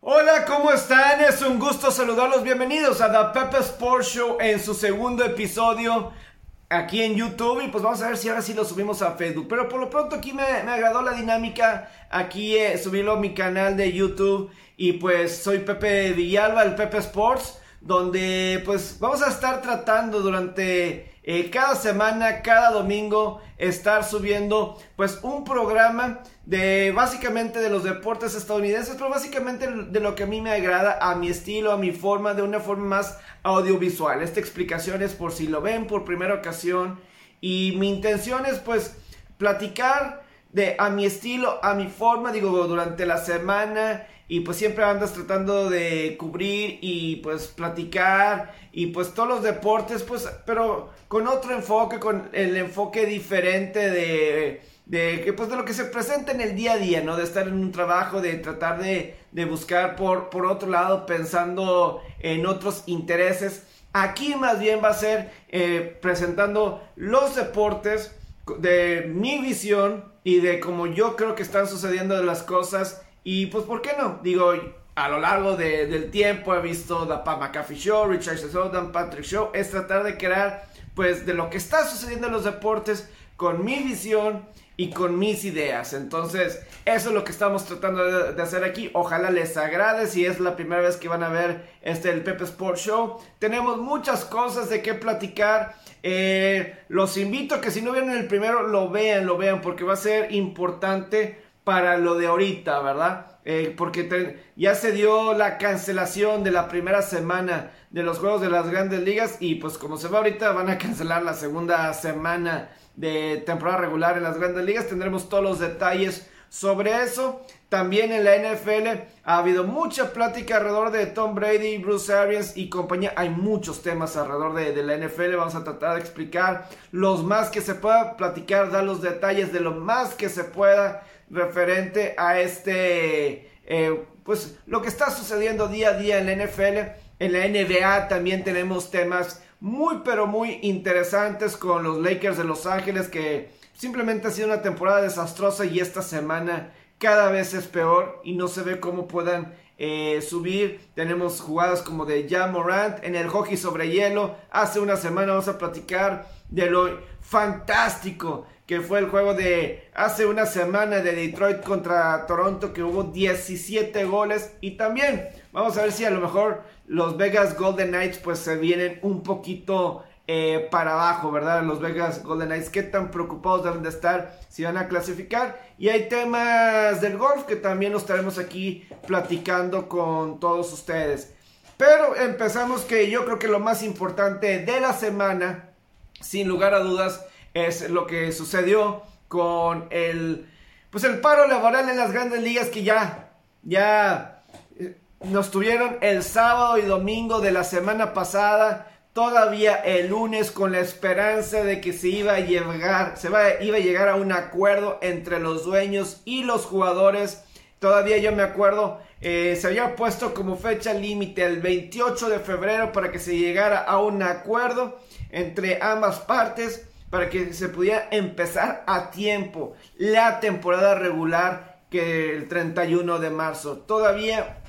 Hola, ¿cómo están? Es un gusto saludarlos. Bienvenidos a The Pepe Sports Show en su segundo episodio aquí en YouTube. Y pues vamos a ver si ahora sí lo subimos a Facebook. Pero por lo pronto aquí me, agradó la dinámica. Aquí eh, subirlo a mi canal de YouTube. Y pues soy Pepe Villalba, el Pepe Sports. Donde pues vamos a estar tratando durante eh, cada semana, cada domingo, estar subiendo pues un programa de básicamente de los deportes estadounidenses, pero básicamente de lo que a mí me agrada, a mi estilo, a mi forma, de una forma más audiovisual. Esta explicación es por si lo ven por primera ocasión y mi intención es pues platicar de a mi estilo, a mi forma, digo, durante la semana y pues siempre andas tratando de cubrir y pues platicar y pues todos los deportes pues pero con otro enfoque con el enfoque diferente de de pues de lo que se presenta en el día a día no de estar en un trabajo de tratar de, de buscar por por otro lado pensando en otros intereses. Aquí más bien va a ser eh, presentando los deportes de mi visión y de cómo yo creo que están sucediendo las cosas y pues, ¿por qué no? Digo, a lo largo del tiempo he visto The Pat McAfee Show, Richard Sodan, Patrick Show. Es tratar de crear, pues, de lo que está sucediendo en los deportes con mi visión y con mis ideas. Entonces, eso es lo que estamos tratando de, hacer aquí. Ojalá les agrade si es la primera vez que van a ver este el Pepe Sports Show. Tenemos muchas cosas de qué platicar. Eh, los invito a que si no vieron el primero, lo vean, lo vean, porque va a ser importante para lo de ahorita, ¿verdad? Eh, porque ya se dio la cancelación de la primera semana de los juegos de las grandes ligas y pues como se va ahorita van a cancelar la segunda semana de temporada regular en las grandes ligas. Tendremos todos los detalles sobre eso. También en la NFL ha habido mucha plática alrededor de Tom Brady, Bruce Arians y compañía. Hay muchos temas alrededor de, de, la NFL. Vamos a tratar de explicar los más que se pueda platicar, dar los detalles de lo más que se pueda referente a este, eh, pues lo que está sucediendo día a día en la NFL. En la NBA también tenemos temas muy pero muy interesantes con los Lakers de Los Ángeles que simplemente ha sido una temporada desastrosa y esta semana cada vez es peor y no se ve cómo puedan eh, subir. Tenemos jugadas como de Jan Morant en el hockey sobre hielo. Hace una semana vamos a platicar de lo fantástico que fue el juego de hace una semana de Detroit contra Toronto, que hubo 17 goles. Y también vamos a ver si a lo mejor los Vegas Golden Knights pues se vienen un poquito eh, para abajo, ¿verdad? Los Vegas Golden Knights, qué tan preocupados deben de estar si van a clasificar. Y hay temas del golf que también lo estaremos aquí platicando con todos ustedes. Pero empezamos que yo creo que lo más importante de la semana, sin lugar a dudas, es lo que sucedió con el pues el paro laboral en las grandes ligas que ya ya eh, nos tuvieron el sábado y domingo de la semana pasada todavía el lunes con la esperanza de que se iba a llegar se iba a llegar a un acuerdo entre los dueños y los jugadores. Todavía yo me acuerdo eh, se había puesto como fecha límite el 28 de febrero para que se llegara a un acuerdo entre ambas partes para que se pudiera empezar a tiempo la temporada regular que el 31 de marzo. Todavía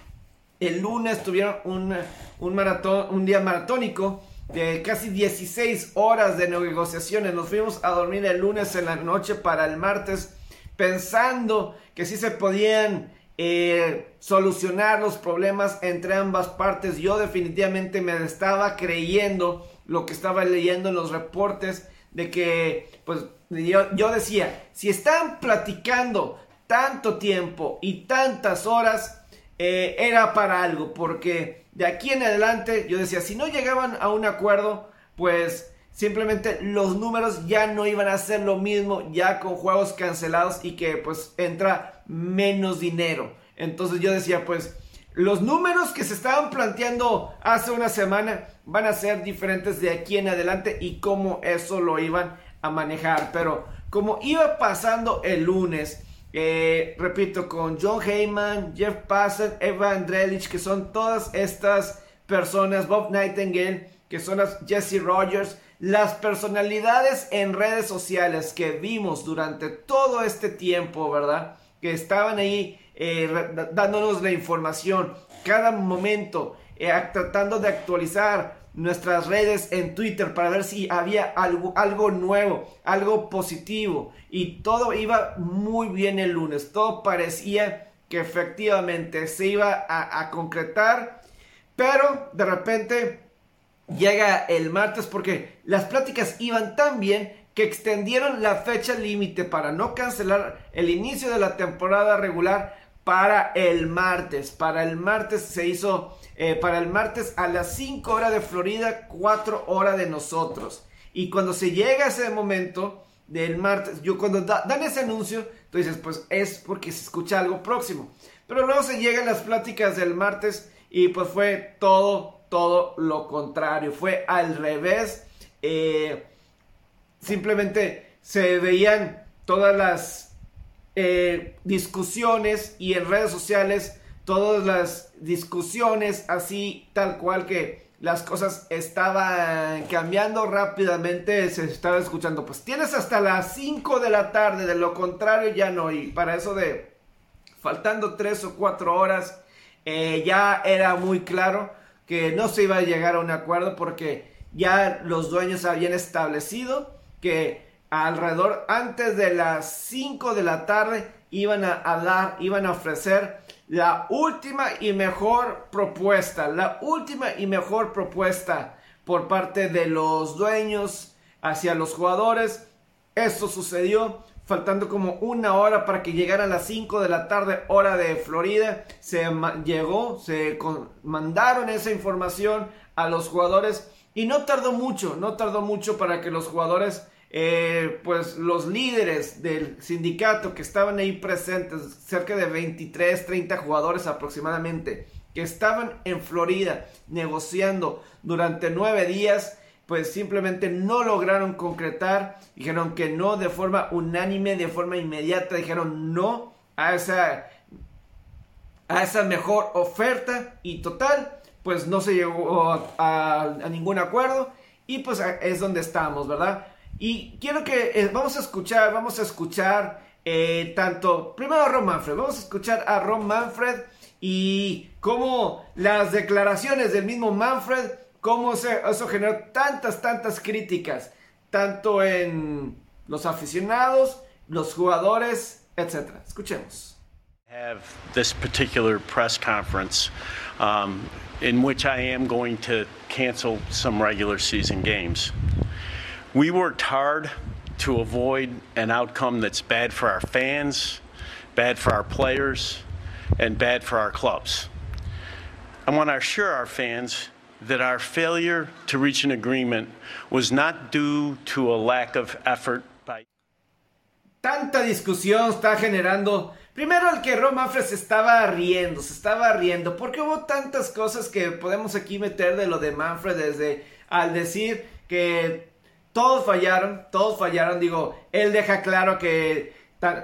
el lunes tuvieron un, maratón, un día maratónico de casi 16 horas de negociaciones. Nos fuimos a dormir el lunes en la noche para el martes pensando que sí se podían eh, solucionar los problemas entre ambas partes. Yo definitivamente me estaba creyendo lo que estaba leyendo en los reportes de que, pues, yo, decía, si están platicando tanto tiempo y tantas horas, eh, era para algo, porque de aquí en adelante, yo decía, si no llegaban a un acuerdo, pues simplemente los números ya no iban a ser lo mismo, ya con juegos cancelados y que pues entra menos dinero. Entonces yo decía, pues los números que se estaban planteando hace una semana van a ser diferentes de aquí en adelante y cómo eso lo iban a manejar. Pero como iba pasando el lunes, eh, repito, con John Heyman, Jeff Passan, Eva Andrelich, que son todas estas personas, Bob Nightingale, que son las Jesse Rogers, las personalidades en redes sociales que vimos durante todo este tiempo, ¿verdad? Que estaban ahí eh, dándonos la información cada momento, eh, tratando de actualizar nuestras redes en Twitter para ver si había algo, nuevo, algo positivo. Y todo iba muy bien el lunes. Todo parecía que efectivamente se iba a concretar. Pero de repente llega el martes porque las pláticas iban tan bien que extendieron la fecha límite para no cancelar el inicio de la temporada regular para el martes. Para el martes se hizo, eh, para el martes a las 5 horas de Florida, 4 horas de nosotros. Y cuando se llega ese momento del martes, yo cuando dan ese anuncio, tú dices, pues es porque se escucha algo próximo. Pero luego se llegan las pláticas del martes y pues fue todo, todo lo contrario. Fue al revés. Eh, simplemente se veían todas las eh, discusiones y en redes sociales todas las discusiones así tal cual que las cosas estaban cambiando rápidamente, se estaba escuchando, pues tienes hasta las 5 de la tarde, de lo contrario ya no, y para eso de faltando 3 o 4 horas, eh, ya era muy claro que no se iba a llegar a un acuerdo porque ya los dueños habían establecido que alrededor antes de las 5 de la tarde iban a, dar, iban a ofrecer la última y mejor propuesta, la última y mejor propuesta por parte de los dueños hacia los jugadores. Esto sucedió faltando como una hora para que llegaran las 5 de la tarde hora de Florida. Se llegó, se mandaron esa información a los jugadores y no tardó mucho, no tardó mucho para que los jugadores eh, pues los líderes del sindicato que estaban ahí presentes, cerca de 23, 30 jugadores aproximadamente, que estaban en Florida negociando durante nueve días, pues simplemente no lograron concretar, dijeron que no de forma unánime, de forma inmediata, dijeron no a esa, a esa mejor oferta y total, pues no se llegó a ningún acuerdo. Y pues es donde estamos, ¿verdad? Y quiero que eh, vamos a escuchar, vamos a escuchar eh, tanto, primero a Ron Manfred, vamos a escuchar a Ron Manfred y cómo las declaraciones del mismo Manfred, cómo eso generó tantas, tantas críticas, tanto en los aficionados, los jugadores, etc. Escuchemos. have this particular press conference um, in which I am going to cancel some regular season games. We worked hard to avoid an outcome that's bad for our fans, bad for our players, and bad for our clubs. I want to assure our fans that our failure to reach an agreement was not due to a lack of effort by. Tanta discusión está generando. Primero el que se estaba riendo, se estaba riendo, porque hubo tantas cosas que podemos aquí meter de lo de Manfred desde al decir que todos fallaron, todos fallaron. Digo, él deja claro que,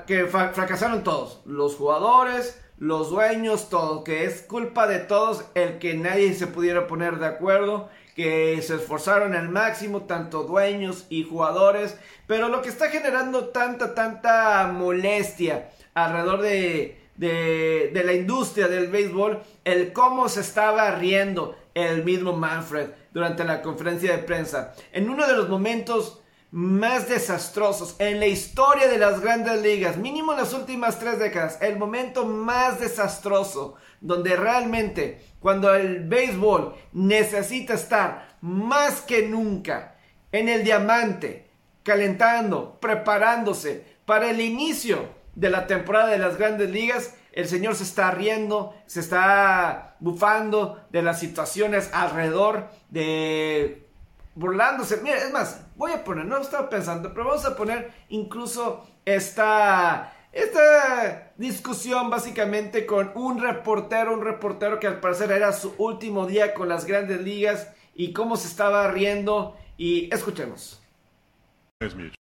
que fracasaron todos. Los jugadores, los dueños, todo. Que es culpa de todos el que nadie se pudiera poner de acuerdo. Que se esforzaron al máximo, tanto dueños y jugadores. Pero lo que está generando tanta, tanta molestia alrededor de, de, de la industria del béisbol, el cómo se estaba riendo el mismo Manfred durante la conferencia de prensa. En uno de los momentos más desastrosos en la historia de las grandes ligas, mínimo en las últimas tres décadas, el momento más desastroso donde realmente cuando el béisbol necesita estar más que nunca en el diamante, calentando, preparándose para el inicio de la temporada de las grandes ligas, el Señor se está riendo, se está bufando de las situaciones alrededor, de burlándose. Mira, es más, voy a poner, no estaba pensando, pero vamos a poner incluso esta, esta discusión básicamente con un reportero, un reportero que al parecer era su último día con las grandes ligas y cómo se estaba riendo y escuchemos.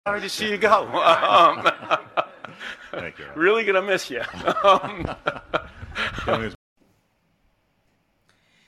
Sorry to see you go. Um, Thank you. Really gonna miss you.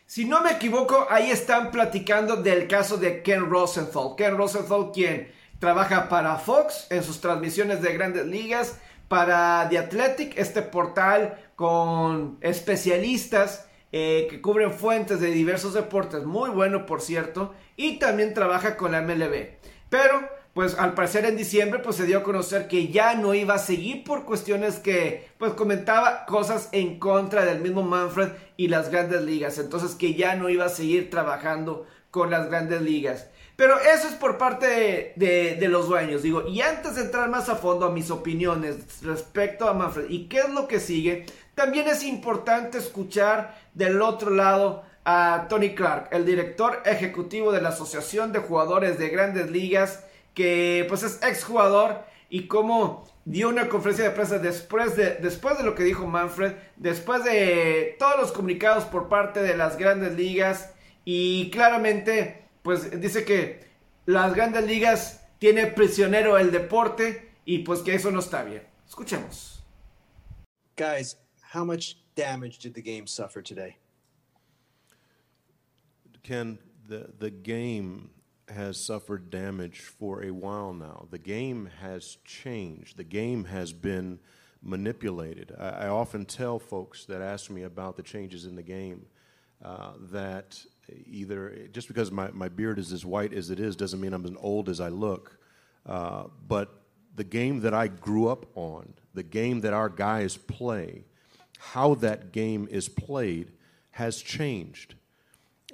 si no me equivoco, ahí están platicando del caso de Ken Rosenthal. Ken Rosenthal, quien trabaja para Fox en sus transmisiones de grandes ligas, para The Athletic, este portal con especialistas eh, que cubren fuentes de diversos deportes, muy bueno por cierto, y también trabaja con la MLB. Pero, pues al parecer en diciembre, pues se dio a conocer que ya no iba a seguir por cuestiones que, pues comentaba cosas en contra del mismo Manfred y las grandes ligas. Entonces que ya no iba a seguir trabajando con las grandes ligas. Pero eso es por parte de, los dueños, digo. Y antes de entrar más a fondo a mis opiniones respecto a Manfred y qué es lo que sigue, también es importante escuchar del otro lado a Tony Clark, el director ejecutivo de la Asociación de Jugadores de Grandes Ligas, que pues es exjugador y cómo dio una conferencia de prensa después de, después de lo que dijo Manfred, después de todos los comunicados por parte de las grandes ligas y claramente pues dice que las grandes ligas tiene prisionero el deporte y pues que eso no está bien. Escuchemos. Guys, how much damage did the game suffer today? Ken, the, the game has suffered damage for a while now. The game has changed. The game has been manipulated. I, I often tell folks that ask me about the changes in the game uh, that either just because my, my beard is as white as it is doesn't mean I'm as old as I look. Uh, but the game that I grew up on, the game that our guys play, how that game is played has changed.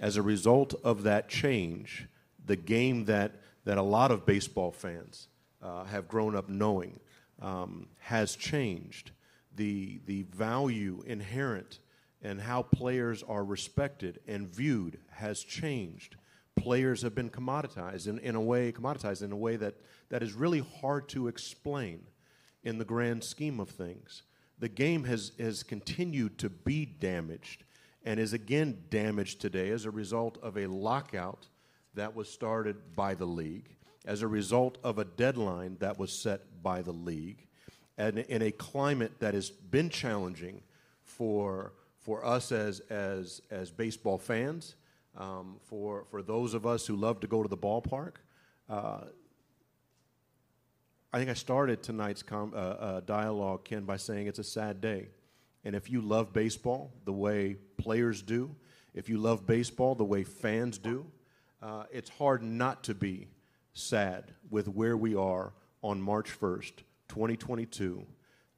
As a result of that change, the game that, that a lot of baseball fans uh, have grown up knowing um, has changed. The, the value inherent and how players are respected and viewed has changed. Players have been commoditized in, in a way, commoditized in a way that, that is really hard to explain in the grand scheme of things. The game has, has continued to be damaged and is again damaged today as a result of a lockout that was started by the league, as a result of a deadline that was set by the league, and in a climate that has been challenging for for us as, as, as baseball fans, um, for, for those of us who love to go to the ballpark. Uh, I think I started tonight's com- uh, uh, dialogue, Ken, by saying it's a sad day. And if you love baseball the way players do, if you love baseball the way fans do, uh, it's hard not to be sad with where we are on March 1st, 2022,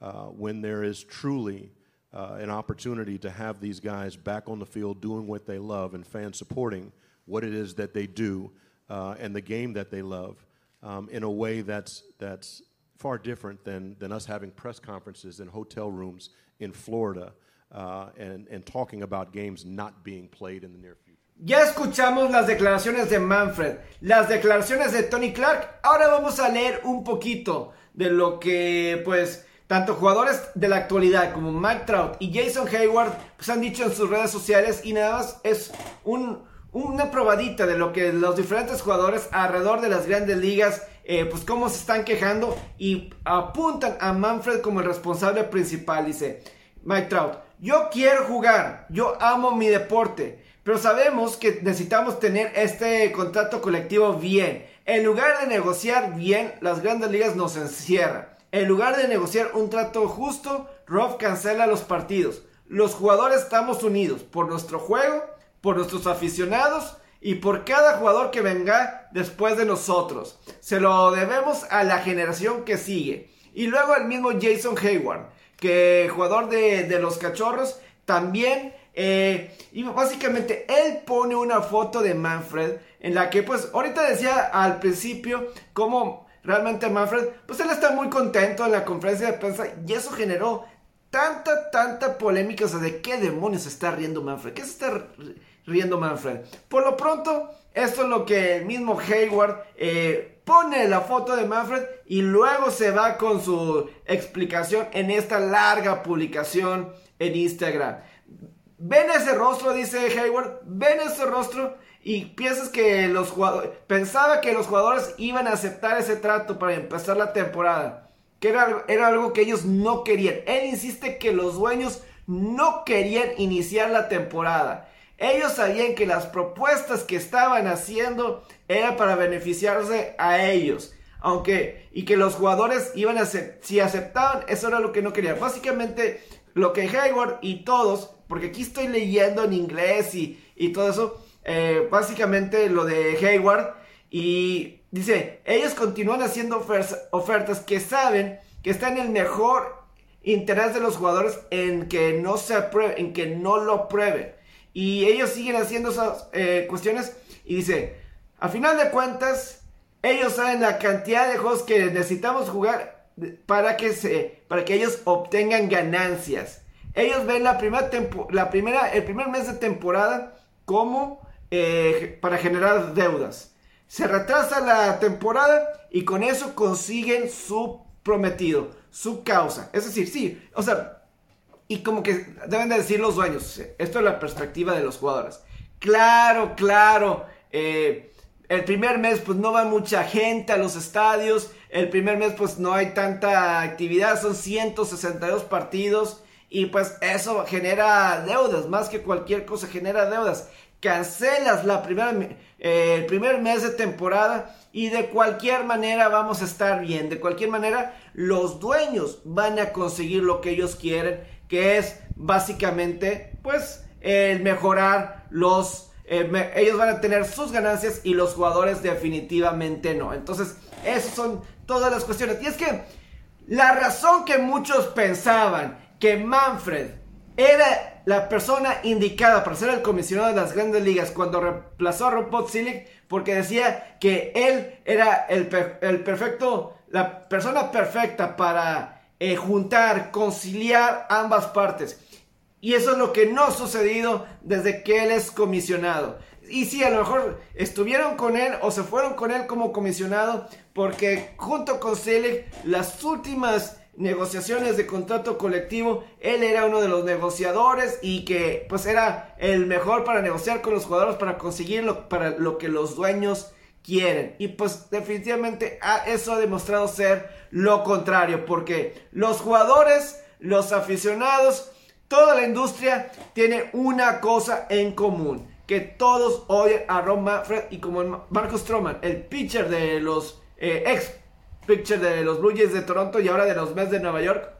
uh, when there is truly uh, an opportunity to have these guys back on the field doing what they love and fans supporting what it is that they do uh, and the game that they love um, in a way that's, that's far different than, than us having press conferences in hotel rooms in Florida uh, and, and talking about games not being played in the near future. Ya escuchamos las declaraciones de Manfred, las declaraciones de Tony Clark. Ahora vamos a leer un poquito de lo que, pues, Tanto jugadores de la actualidad como Mike Trout y Jason Hayward pues han dicho en sus redes sociales y nada más es una probadita de lo que los diferentes jugadores alrededor de las grandes ligas eh, pues cómo se están quejando y apuntan a Manfred como el responsable principal. Dice Mike Trout, yo quiero jugar, yo amo mi deporte, pero sabemos que necesitamos tener este contrato colectivo bien. En lugar de negociar bien, las grandes ligas nos encierran. En lugar de negociar un trato justo, Rob cancela los partidos. Los jugadores estamos unidos por nuestro juego, por nuestros aficionados y por cada jugador que venga después de nosotros. Se lo debemos a la generación que sigue. Y luego el mismo Jason Hayward, que jugador de, los cachorros, también... Eh, y básicamente él pone una foto de Manfred en la que pues ahorita decía al principio cómo realmente Manfred, pues él está muy contento en la conferencia de prensa y eso generó tanta, tanta polémica, o sea, de qué demonios está riendo Manfred, qué se está riendo Manfred. Por lo pronto, esto es lo que el mismo Hayward eh, pone la foto de Manfred y luego se va con su explicación en esta larga publicación en Instagram. Ven ese rostro, dice Hayward, ven ese rostro y piensas que los jugadores, pensaba que los jugadores iban a aceptar ese trato para empezar la temporada, que era, era algo que ellos no querían. Él insiste que los dueños no querían iniciar la temporada. Ellos sabían que las propuestas que estaban haciendo era para beneficiarse a ellos. aunque y que los jugadores iban a si aceptaban, eso era lo que no querían. Básicamente lo que Hayward y todos, porque aquí estoy leyendo en inglés y, y todo eso, eh, básicamente lo de Hayward y dice, ellos continúan haciendo ofertas que saben que está en el mejor interés de los jugadores en que no se apruebe, en que no lo prueben. Y ellos siguen haciendo esas eh, cuestiones y dice, a final de cuentas, ellos saben la cantidad de juegos que necesitamos jugar para que, se, para que ellos obtengan ganancias. Ellos ven la primera, el primer mes de temporada como eh, para generar deudas. Se retrasa la temporada y con eso consiguen su prometido, su causa. Es decir, sí, o sea, y como que deben de decir los dueños, esto es la perspectiva de los jugadores. Claro, claro, eh, el primer mes pues no va mucha gente a los estadios, el primer mes pues no hay tanta actividad, son 162 partidos y pues eso genera deudas, más que cualquier cosa genera deudas cancelas la primera, eh, el primer mes de temporada y de cualquier manera vamos a estar bien. De cualquier manera, los dueños van a conseguir lo que ellos quieren, que es básicamente, pues, el mejorar los... Eh, ellos van a tener sus ganancias y los jugadores definitivamente no. Entonces, esas son todas las cuestiones. Y es que la razón que muchos pensaban que Manfred era la persona indicada para ser el comisionado de las grandes ligas cuando reemplazó a Rob Potzilic porque decía que él era el, perfecto, la persona perfecta para eh, juntar, conciliar ambas partes. Y eso es lo que no ha sucedido desde que él es comisionado. Y sí, a lo mejor estuvieron con él o se fueron con él como comisionado porque junto con Selig las últimas negociaciones de contrato colectivo, él era uno de los negociadores y que pues era el mejor para negociar con los jugadores para conseguir lo, para lo que los dueños quieren. Y pues definitivamente ah, eso ha demostrado ser lo contrario, porque los jugadores, los aficionados, toda la industria tiene una cosa en común, que todos odian a Ron Manfred y como Marcus Stroman, el pitcher de los eh, ex Picture de los Blue Jays de Toronto y ahora de los Mets de Nueva York,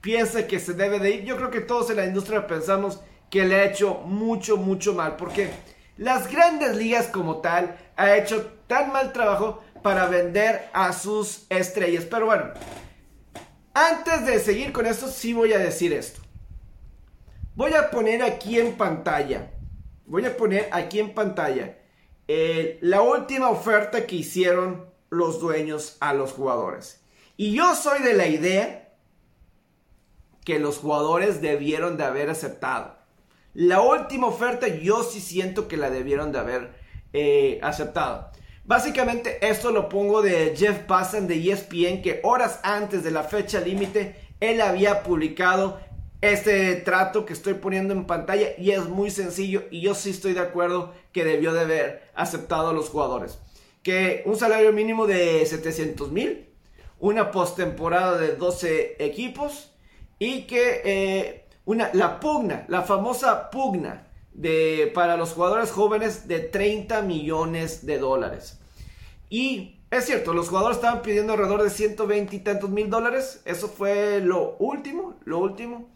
piensa que se debe de ir. Yo creo que todos en la industria pensamos que le ha hecho mucho, mucho mal. Porque las grandes ligas como tal ha hecho tan mal trabajo para vender a sus estrellas. Pero bueno, antes de seguir con esto, sí voy a decir esto. Voy a poner aquí en pantalla. Voy a poner aquí en pantalla eh, la última oferta que hicieron los dueños a los jugadores. Y yo soy de la idea que los jugadores debieron de haber aceptado. La última oferta yo sí siento que la debieron de haber eh, aceptado. Básicamente esto lo pongo de Jeff Passan de ESPN que horas antes de la fecha límite él había publicado este trato que estoy poniendo en pantalla y es muy sencillo y yo sí estoy de acuerdo que debió de haber aceptado a los jugadores que un salario mínimo de 700 mil, una postemporada de 12 equipos y que eh, una, la pugna, la famosa pugna de, para los jugadores jóvenes de 30 millones de dólares. Y es cierto, los jugadores estaban pidiendo alrededor de 120 y tantos mil dólares. Eso fue lo último, lo último.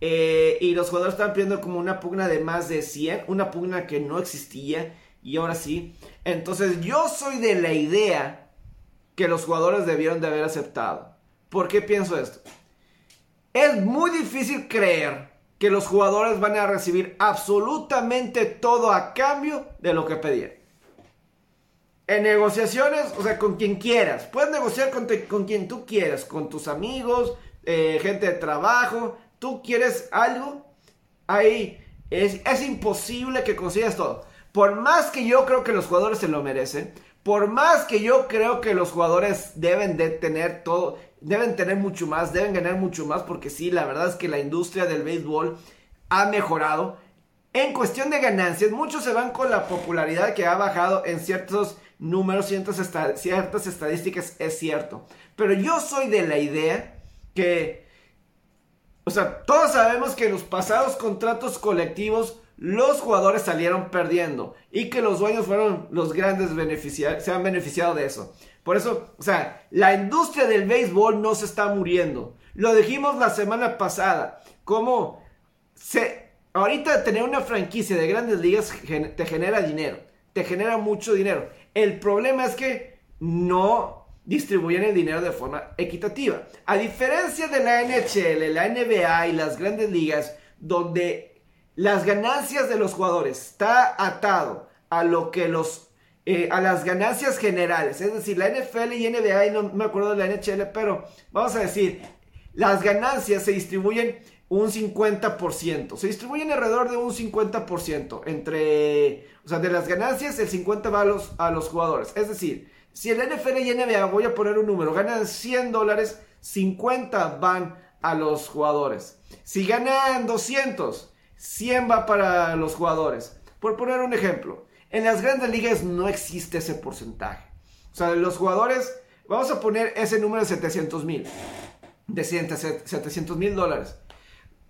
Eh, y los jugadores estaban pidiendo como una pugna de más de 100, una pugna que no existía. Y ahora sí. Entonces yo soy de la idea que los jugadores debieron de haber aceptado. ¿Por qué pienso esto? Es muy difícil creer que los jugadores van a recibir absolutamente todo a cambio de lo que pedían. En negociaciones, o sea, con quien quieras. Puedes negociar con, con quien tú quieras, con tus amigos, eh, gente de trabajo. Tú quieres algo, ahí es, es imposible que consigas todo por más que yo creo que los jugadores se lo merecen, por más que yo creo que los jugadores deben de tener todo, deben tener mucho más, deben ganar mucho más, porque sí, la verdad es que la industria del béisbol ha mejorado. En cuestión de ganancias, muchos se van con la popularidad que ha bajado en ciertos números, ciertas, ciertas estadísticas, es cierto. Pero yo soy de la idea que, o sea, todos sabemos que los pasados contratos colectivos los jugadores salieron perdiendo y que los dueños fueron los grandes beneficiarios, se han beneficiado de eso. Por eso, o sea, la industria del béisbol no se está muriendo. Lo dijimos la semana pasada, como se, ahorita tener una franquicia de grandes ligas te genera dinero, te genera mucho dinero. El problema es que no distribuyen el dinero de forma equitativa. A diferencia de la NHL, la NBA y las grandes ligas, donde las ganancias de los jugadores está atado a lo que los eh, a las ganancias generales, es decir, la NFL y NBA, y no me acuerdo de la NHL, pero vamos a decir, las ganancias se distribuyen un 50%, se distribuyen alrededor de un 50% entre, o sea, de las ganancias el 50 va a los, a los jugadores, es decir, si el NFL y NBA, voy a poner un número, ganan 100 dólares, 50 van a los jugadores. Si ganan 200, 100 va para los jugadores. Por poner un ejemplo, en las grandes ligas no existe ese porcentaje. O sea, los jugadores, vamos a poner ese número de 700 mil, de 700 mil dólares.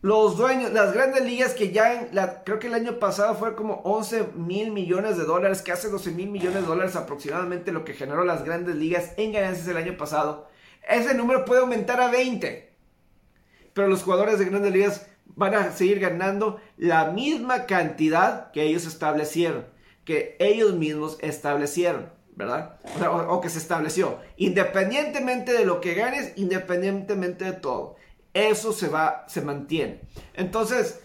Los dueños, las grandes ligas que ya, creo que el año pasado fue como 11 mil millones de dólares, que hace 12 mil millones de dólares aproximadamente lo que generó las grandes ligas en ganancias el año pasado. Ese número puede aumentar a 20. Pero los jugadores de grandes ligas van a seguir ganando la misma cantidad que ellos establecieron, que ellos mismos establecieron, ¿verdad? O, que se estableció. Independientemente de lo que ganes, independientemente de todo eso se va, se mantiene. Entonces,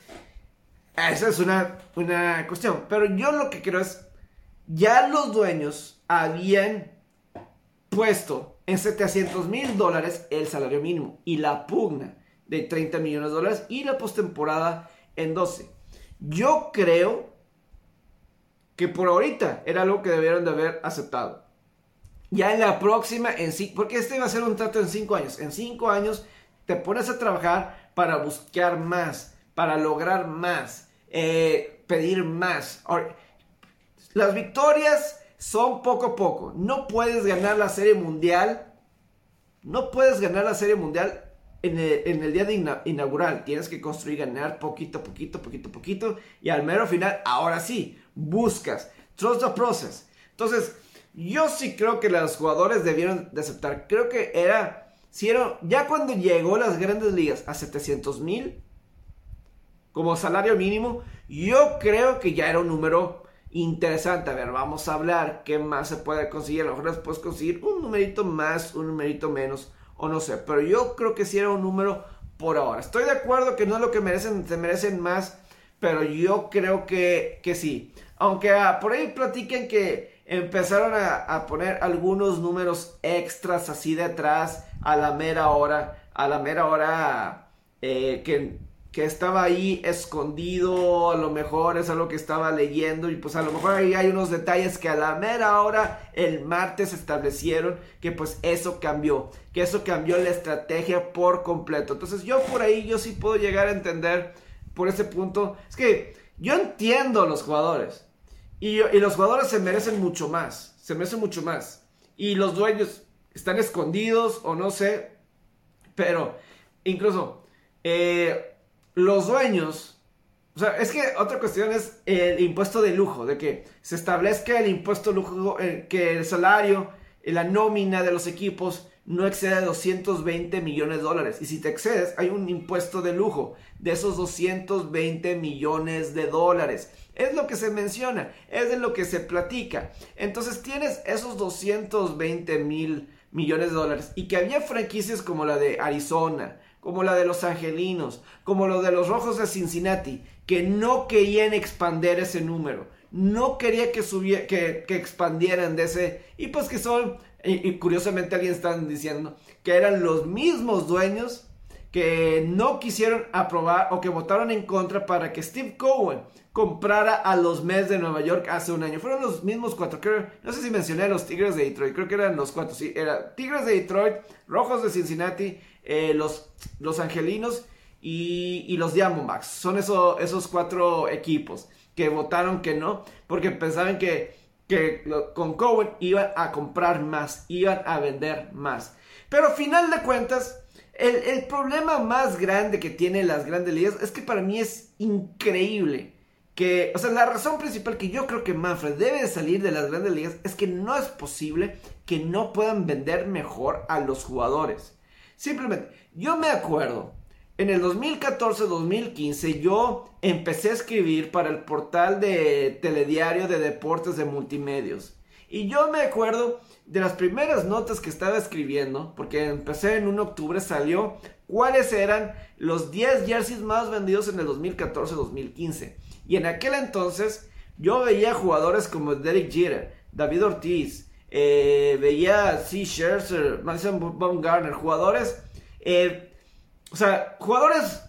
esa es una, una cuestión. Pero yo lo que creo es, ya los dueños habían puesto en 700 mil dólares el salario mínimo y la pugna de 30 millones de dólares y la postemporada en 12. Yo creo que por ahorita era algo que debieron de haber aceptado. Ya en la próxima, en sí, porque este va a ser un trato en 5 años. En 5 años te pones a trabajar para buscar más, para lograr más, eh, pedir más. Las victorias son poco a poco. No puedes ganar la serie mundial. No puedes ganar la serie mundial en el, día de inaugural. Tienes que construir, ganar poquito, poquito, poquito, poquito. Y al mero final, ahora sí, buscas. Trust the process. Entonces, yo sí creo que los jugadores debieron de aceptar. Creo que era ya cuando llegó las grandes ligas a 700 mil como salario mínimo, yo creo que ya era un número interesante. A ver, vamos a hablar qué más se puede conseguir. A lo mejor puedes conseguir un numerito más, un numerito menos, o no sé. Pero yo creo que sí era un número por ahora. Estoy de acuerdo que no es lo que merecen, se merecen más, pero yo creo que, que sí. Aunque ah, por ahí platiquen que empezaron a, poner algunos números extras así detrás a la mera hora, a la mera hora eh, que, que, estaba ahí escondido, a lo mejor es algo que estaba leyendo y pues a lo mejor ahí hay unos detalles que a la mera hora el martes establecieron que pues eso cambió, que eso cambió la estrategia por completo. Entonces yo por ahí yo sí puedo llegar a entender por ese punto, es que yo entiendo a los jugadores. Y, los jugadores se merecen mucho más. Se merecen mucho más. Y los dueños están escondidos o no sé. Pero incluso eh, los dueños... O sea, es que otra cuestión es el impuesto de lujo. De que se establezca el impuesto de lujo, eh, que el salario, la nómina de los equipos no excede 220 millones de dólares. Y si te excedes, hay un impuesto de lujo de esos 220 millones de dólares. Es lo que se menciona, es de lo que se platica. Entonces tienes esos 220 mil millones de dólares y que había franquicias como la de Arizona, como la de los Angelinos, como lo de los Rojos de Cincinnati, que no querían expander ese número, no quería que, subiera, que, expandieran de ese, y pues que son, y, curiosamente alguien están diciendo, que eran los mismos dueños que no quisieron aprobar o que votaron en contra para que Steve Cohen comprara a los Mets de Nueva York hace un año. Fueron los mismos cuatro. no sé si mencioné a los Tigres de Detroit. Creo que eran los cuatro. Sí, era Tigres de Detroit, Rojos de Cincinnati, eh, los, los Angelinos y, los Diamondbacks. Son esos cuatro equipos que votaron que no porque pensaban que, que con Cohen iban a comprar más, iban a vender más. Pero final de cuentas el, problema más grande que tienen las grandes ligas es que para mí es increíble que, o sea, la razón principal que yo creo que Manfred debe salir de las grandes ligas es que no es posible que no puedan vender mejor a los jugadores. Simplemente, yo me acuerdo, en el 2014-2015 yo empecé a escribir para el portal de telediario de deportes de multimedios. Y yo me acuerdo de las primeras notas que estaba escribiendo, porque empecé en un octubre, salió cuáles eran los 10 jerseys más vendidos en el 2014-2015. Y en aquel entonces yo veía jugadores como Derek Jeter, David Ortiz, eh, veía C. Scherzer, Madison Baumgartner, jugadores, eh, o sea, jugadores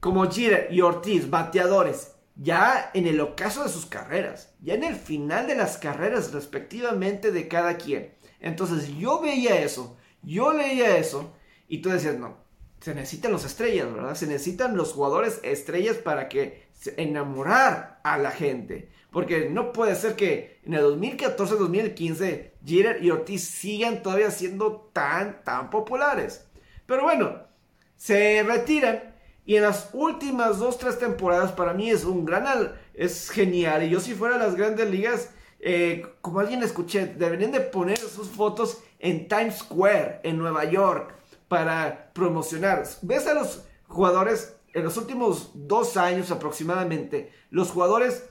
como Jeter y Ortiz, bateadores, ya en el ocaso de sus carreras, ya en el final de las carreras respectivamente de cada quien. Entonces yo veía eso, yo leía eso, y tú decías, no, se necesitan los estrellas, ¿verdad? Se necesitan los jugadores estrellas para que enamorar a la gente. Porque no puede ser que en el 2014-2015 Jeter y Ortiz sigan todavía siendo tan, tan populares. Pero bueno, se retiran y en las últimas dos, tres temporadas para mí es un gran, es genial. Y yo si fuera a las grandes ligas, eh, como alguien escuché, deberían de poner sus fotos en Times Square, en Nueva York para promocionar. Ves a los jugadores en los últimos dos años aproximadamente, los jugadores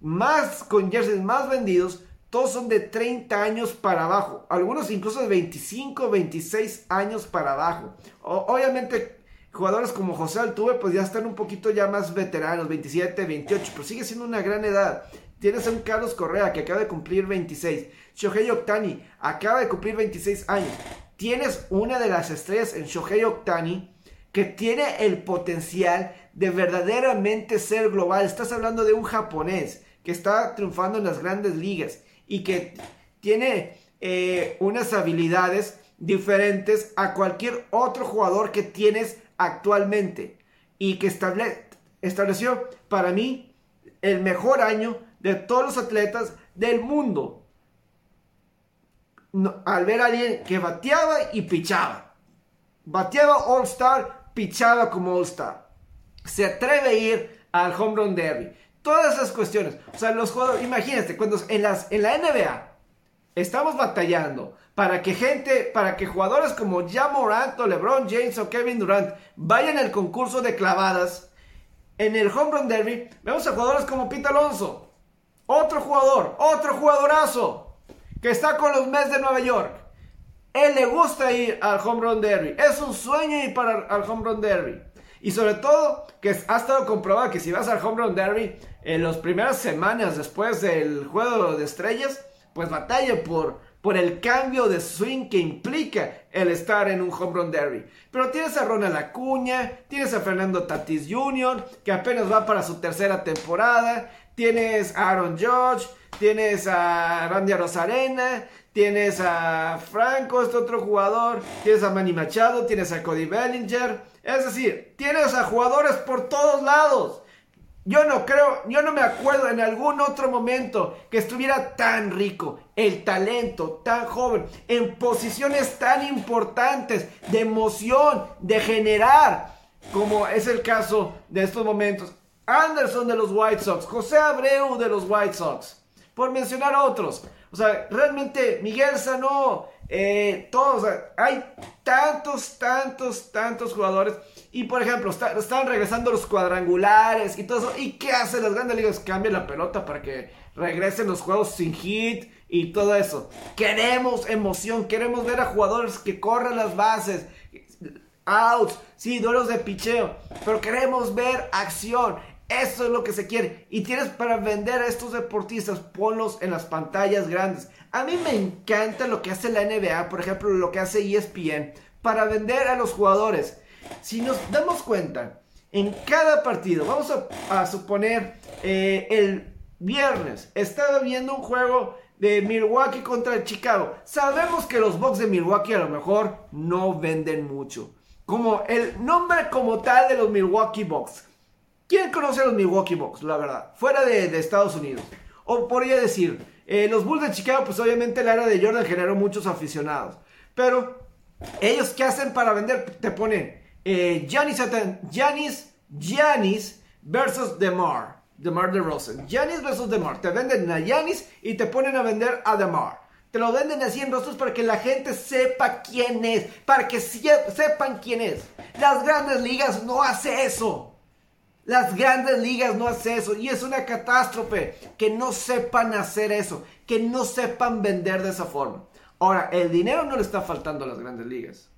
más con jerseys más vendidos, todos son de 30 años para abajo. Algunos incluso de 25, 26 años para abajo. obviamente, jugadores como José Altuve, pues ya están un poquito ya más veteranos, 27, 28, pero sigue siendo una gran edad. Tienes a un Carlos Correa que acaba de cumplir 26. Shohei Ohtani acaba de cumplir 26 años tienes una de las estrellas en Shohei Ohtani que tiene el potencial de verdaderamente ser global. Estás hablando de un japonés que está triunfando en las grandes ligas y que tiene eh, unas habilidades diferentes a cualquier otro jugador que tienes actualmente y que estableció para mí el mejor año de todos los atletas del mundo al ver a alguien que bateaba y pichaba. Bateaba All Star, pichaba como All Star. Se atreve a ir al Home Run Derby. Todas esas cuestiones. O sea, los jugadores, imagínate, cuando en la NBA estamos batallando para que gente, para que jugadores como Ja Morant o LeBron James o Kevin Durant vayan al concurso de clavadas. En el Home Run Derby vemos a jugadores como Pete Alonso. Otro jugador, otro jugadorazo que está con los Mets de Nueva York. Él le gusta ir al Home Run Derby. Es un sueño ir para al Home Run Derby. Y sobre todo que ha estado comprobado que si vas al Home Run Derby en las primeras semanas después del juego de estrellas, pues batalla por, por el cambio de swing que implica el estar en un Home Run Derby. Pero tienes a Ronald Acuña, tienes a Fernando Tatis Jr., que apenas va para su tercera temporada, tienes a Aaron George, tienes a Randy Rosarena, tienes a Franco, este otro jugador, tienes a Manny Machado, tienes a Cody Bellinger, es decir, tienes a jugadores por todos lados. Yo no creo, yo no me acuerdo en algún otro momento que estuviera tan rico el talento, tan joven, en posiciones tan importantes, de emoción, de generar, como es el caso de estos momentos. Anderson de los White Sox, José Abreu de los White Sox por mencionar otros. O sea, realmente Miguel Sanó, eh, todos, hay tantos, tantos, tantos jugadores. Y por ejemplo, están regresando los cuadrangulares y todo eso. ¿Y qué hacen las grandes ligas? Cambian la pelota para que regresen los juegos sin hit y todo eso. Queremos emoción, queremos ver a jugadores que corran las bases. Outs, sí, duelos de picheo, pero queremos ver acción. Eso es lo que se quiere. Y tienes para vender a estos deportistas, ponlos en las pantallas grandes. A mí me encanta lo que hace la NBA, por ejemplo, lo que hace ESPN, para vender a los jugadores. Si nos damos cuenta, en cada partido, vamos a, suponer eh, el viernes, estaba viendo un juego de Milwaukee contra Chicago. Sabemos que los Bucks de Milwaukee a lo mejor no venden mucho. Como el nombre como tal de los Milwaukee Bucks. ¿Quién conoce los Milwaukee Bucks, la verdad? Fuera de, Estados Unidos. O podría decir, eh, los Bulls de Chicago, pues obviamente la era de Jordan generó muchos aficionados. Pero, ¿ellos qué hacen para vender? Te ponen eh, Giannis, Giannis, Giannis versus DeMar. DeMar DeRozan. Giannis versus DeMar. Te venden a Giannis y te ponen a vender a DeMar. Te lo venden así en rostros para que la gente sepa quién es. Para que sepan quién es. Las grandes ligas no hacen eso. Las grandes ligas no hacen eso. Y es una catástrofe que no sepan hacer eso. Que no sepan vender de esa forma. Ahora, el dinero no le está faltando a las grandes ligas.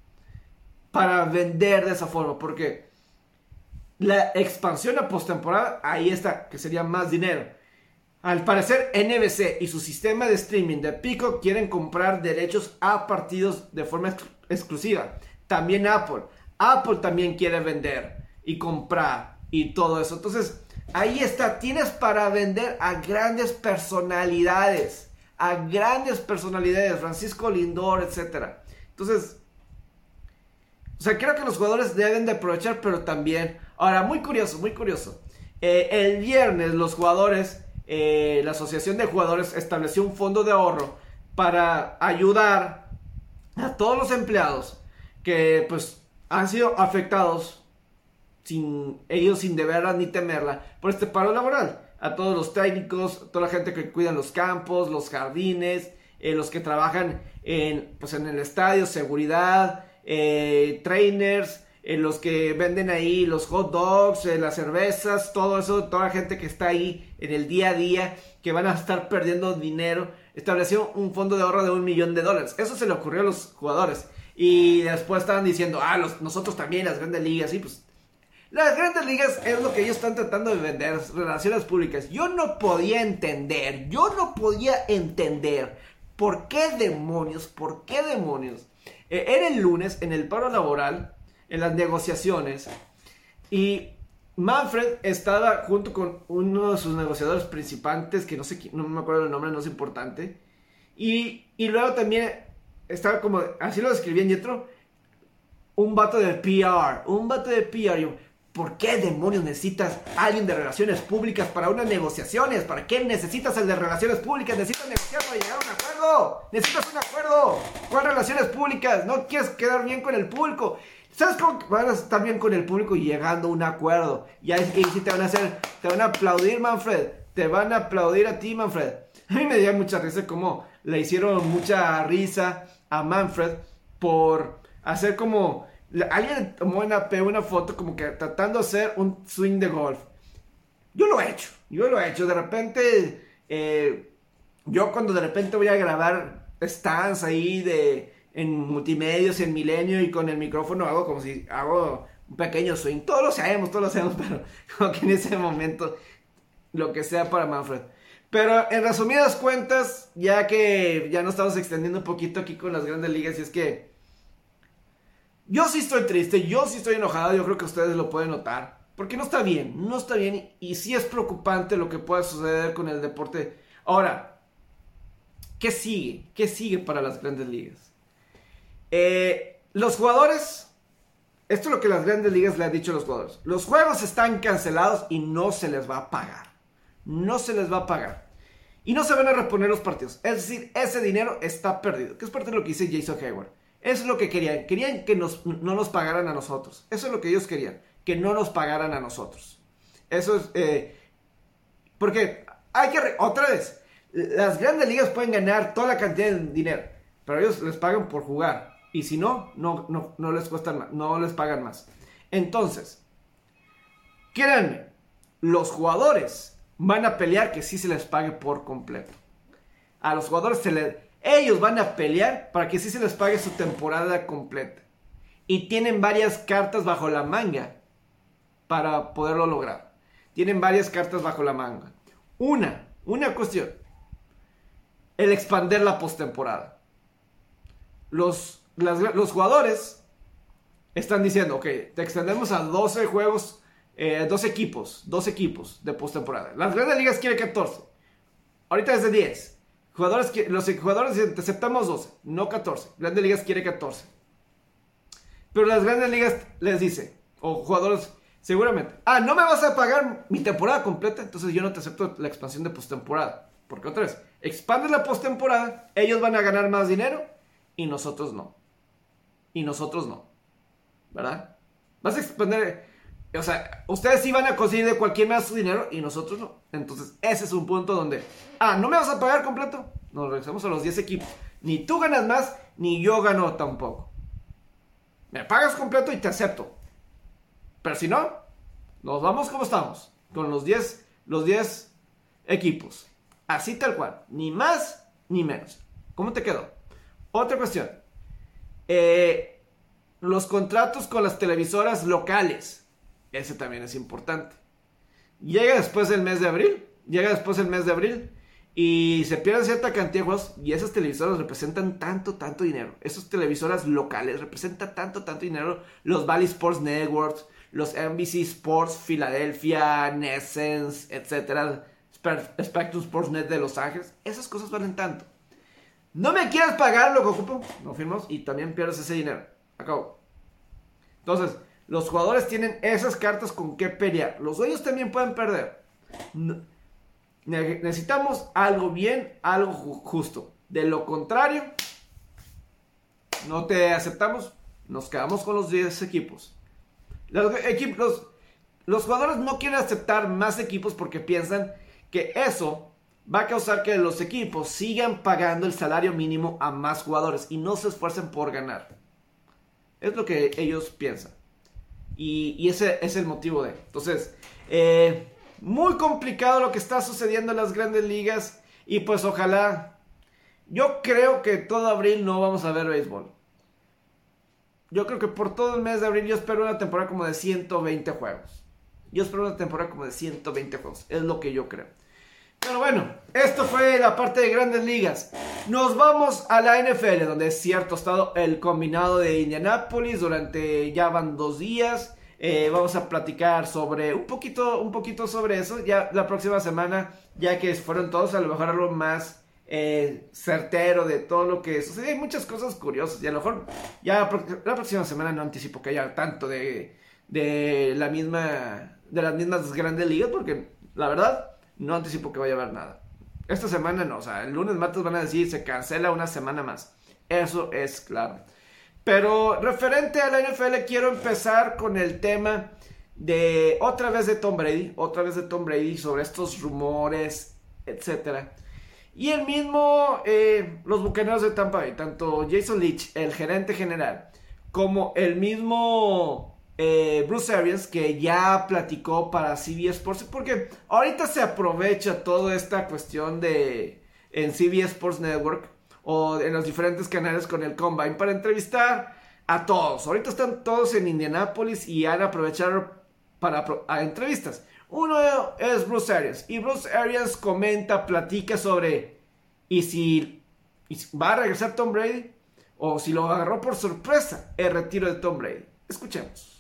Para vender de esa forma. Porque la expansión a postemporada, ahí está, que sería más dinero. Al parecer, NBC y su sistema de streaming de Pico quieren comprar derechos a partidos de forma exclusiva. También Apple. Apple también quiere vender y comprar y todo eso. Entonces, ahí está. Tienes para vender a grandes personalidades. A grandes personalidades. Francisco Lindor, etc. Entonces, o sea, creo que los jugadores deben de aprovechar, pero también... Ahora, muy curioso, muy curioso. Eh, el viernes los jugadores, eh, la Asociación de Jugadores estableció un fondo de ahorro para ayudar a todos los empleados que pues han sido afectados sin ellos sin deberla ni temerla por este paro laboral. A todos los técnicos, toda la gente que cuida los campos, los jardines, eh, los que trabajan en, pues, en el estadio, seguridad, trainers, eh, los que venden ahí los hot dogs, las cervezas, todo eso, toda la gente que está ahí en el día a día, que van a estar perdiendo dinero, estableció un fondo de ahorro de un millón de dólares. Eso se le ocurrió a los jugadores. Y después estaban diciendo, ah, nosotros también, las grandes ligas, sí, pues las grandes ligas es lo que ellos están tratando de vender, relaciones públicas. Yo no podía entender, yo no podía entender por qué demonios, por qué demonios. Eh, era el lunes en el paro laboral, en las negociaciones, y Manfred estaba junto con uno de sus negociadores principales, que no sé, no me acuerdo el nombre, no es importante. Y, y luego también estaba como, así lo describí en Yetro, un vato de PR, un vato de PR. ¿Por qué demonios necesitas alguien de relaciones públicas para unas negociaciones? ¿Para qué necesitas el de relaciones públicas? Necesitas negociar para llegar a un acuerdo. Necesitas un acuerdo. ¿Cuál relaciones públicas? No quieres quedar bien con el público. ¿Sabes cómo vas a estar bien con el público y llegando a un acuerdo? Y ahí sí te van a hacer, te van a aplaudir, Manfred. Te van a aplaudir a ti, Manfred. A mí me dio mucha risa como le hicieron mucha risa a Manfred por hacer como Alguien tomó una, una foto como que tratando de hacer un swing de golf. Yo lo he hecho, yo lo he hecho. De repente, eh, yo cuando de repente voy a grabar stands ahí de, en multimedios, en milenio y con el micrófono hago como si hago un pequeño swing. Todos lo sabemos, todos lo sabemos, pero como que en ese momento, lo que sea para Manfred. Pero en resumidas cuentas, ya que ya nos estamos extendiendo un poquito aquí con las grandes ligas, y es que yo sí estoy triste, yo sí estoy enojado, yo creo que ustedes lo pueden notar. Porque no está bien, no está bien y sí es preocupante lo que pueda suceder con el deporte. Ahora, ¿qué sigue? ¿Qué sigue para las grandes ligas? Eh, los jugadores, esto es lo que las grandes ligas le han dicho a los jugadores. Los juegos están cancelados y no se les va a pagar. No se les va a pagar. Y no se van a reponer los partidos. Es decir, ese dinero está perdido. Que es parte de lo que dice Jason Hayward. Eso es lo que querían. Querían que no nos pagaran a nosotros. Eso es lo que ellos querían. Que no nos pagaran a nosotros. Eso es... Eh, porque hay que... Otra vez. Las grandes ligas pueden ganar toda la cantidad de dinero. Pero ellos les pagan por jugar. Y si no, no, no, no les cuestan. No les pagan más. Entonces, créanme. Los jugadores van a pelear que sí se les pague por completo. A los jugadores se les ellos van a pelear para que sí se les pague su temporada completa. Y tienen varias cartas bajo la manga para poderlo lograr. Tienen varias cartas bajo la manga. Una, una cuestión. El expander la postemporada. Los, los jugadores están diciendo, ok, te extendemos a 12 juegos, eh, 12 equipos, 12 equipos de postemporada. Las grandes ligas quieren 14. Ahorita es de 10. Jugadores los jugadores dicen, te aceptamos 12, no 14. Grandes ligas quiere 14. Pero las grandes ligas les dice, o jugadores, seguramente, ah, no me vas a pagar mi temporada completa, entonces yo no te acepto la expansión de postemporada. Porque otra vez, expandes la postemporada, ellos van a ganar más dinero y nosotros no. Y nosotros no. ¿Verdad? Vas a expandir. O sea, ustedes sí van a conseguir de cualquier más su dinero y nosotros no. Entonces, ese es un punto donde, ah, ¿no me vas a pagar completo? Nos regresamos a los 10 equipos. Ni tú ganas más, ni yo gano tampoco. Me pagas completo y te acepto. Pero si no, nos vamos como estamos. Con los 10, los 10 equipos. Así tal cual. Ni más ni menos. ¿Cómo te quedó? Otra cuestión. Eh, los contratos con las televisoras locales. Ese también es importante. Llega después del mes de abril. Llega después del mes de abril. Y se pierden cierta cantidad de juegos. Y esas televisoras representan tanto, tanto dinero. Esas televisoras locales representan tanto, tanto dinero. Los Valley Sports Networks. Los NBC Sports Philadelphia. Nessence, etc. Spectrum Sports Net de Los Ángeles. Esas cosas valen tanto. No me quieres pagar lo que ocupo. No firmamos y también pierdes ese dinero. Acabo. Entonces, los jugadores tienen esas cartas con qué pelear. Los dueños también pueden perder. necesitamos algo bien, algo justo. De lo contrario, no te aceptamos. Nos quedamos con los 10 equipos. Los, equipos, los jugadores no quieren aceptar más equipos porque piensan que eso va a causar que los equipos sigan pagando el salario mínimo a más jugadores y no se esfuercen por ganar. Es lo que ellos piensan. Y, ese es el motivo de. Entonces, eh, muy complicado lo que está sucediendo en las grandes ligas. Y pues ojalá. Yo creo que todo abril no vamos a ver béisbol. Yo creo que por todo el mes de abril yo espero una temporada como de 120 juegos. Yo espero una temporada como de 120 juegos. Es lo que yo creo. Pero bueno, esto fue la parte de grandes ligas. Nos vamos a la NFL, donde es cierto estado el combinado de Indianapolis durante ya van dos días. Eh, vamos a platicar sobre un poquito, un poquito sobre eso. Ya la próxima semana, ya que fueron todos, a lo mejor algo más eh, certero de todo lo que sucede. Hay muchas cosas curiosas. Y a lo mejor ya la próxima semana no anticipo que haya tanto de, de la misma, de las mismas grandes ligas, porque la verdad no anticipo que vaya a haber nada. Esta semana no, o sea, el lunes, martes van a decir se cancela una semana más. Eso es claro. Pero referente a la NFL, quiero empezar con el tema de otra vez de Tom Brady, otra vez de Tom Brady sobre estos rumores, etc. Y el mismo, eh, los bucaneros de Tampa Bay, tanto Jason Leach, el gerente general, como el mismo eh, Bruce Arians, que ya platicó para CBS Sports, porque ahorita se aprovecha toda esta cuestión de en CBS Sports Network o en los diferentes canales con el Combine para entrevistar a todos. Ahorita están todos en Indianapolis y han aprovechado para a entrevistas. Uno es Bruce Arians y Bruce Arians comenta, platica sobre y si va a regresar Tom Brady o si lo agarró por sorpresa el retiro de Tom Brady. Escuchemos.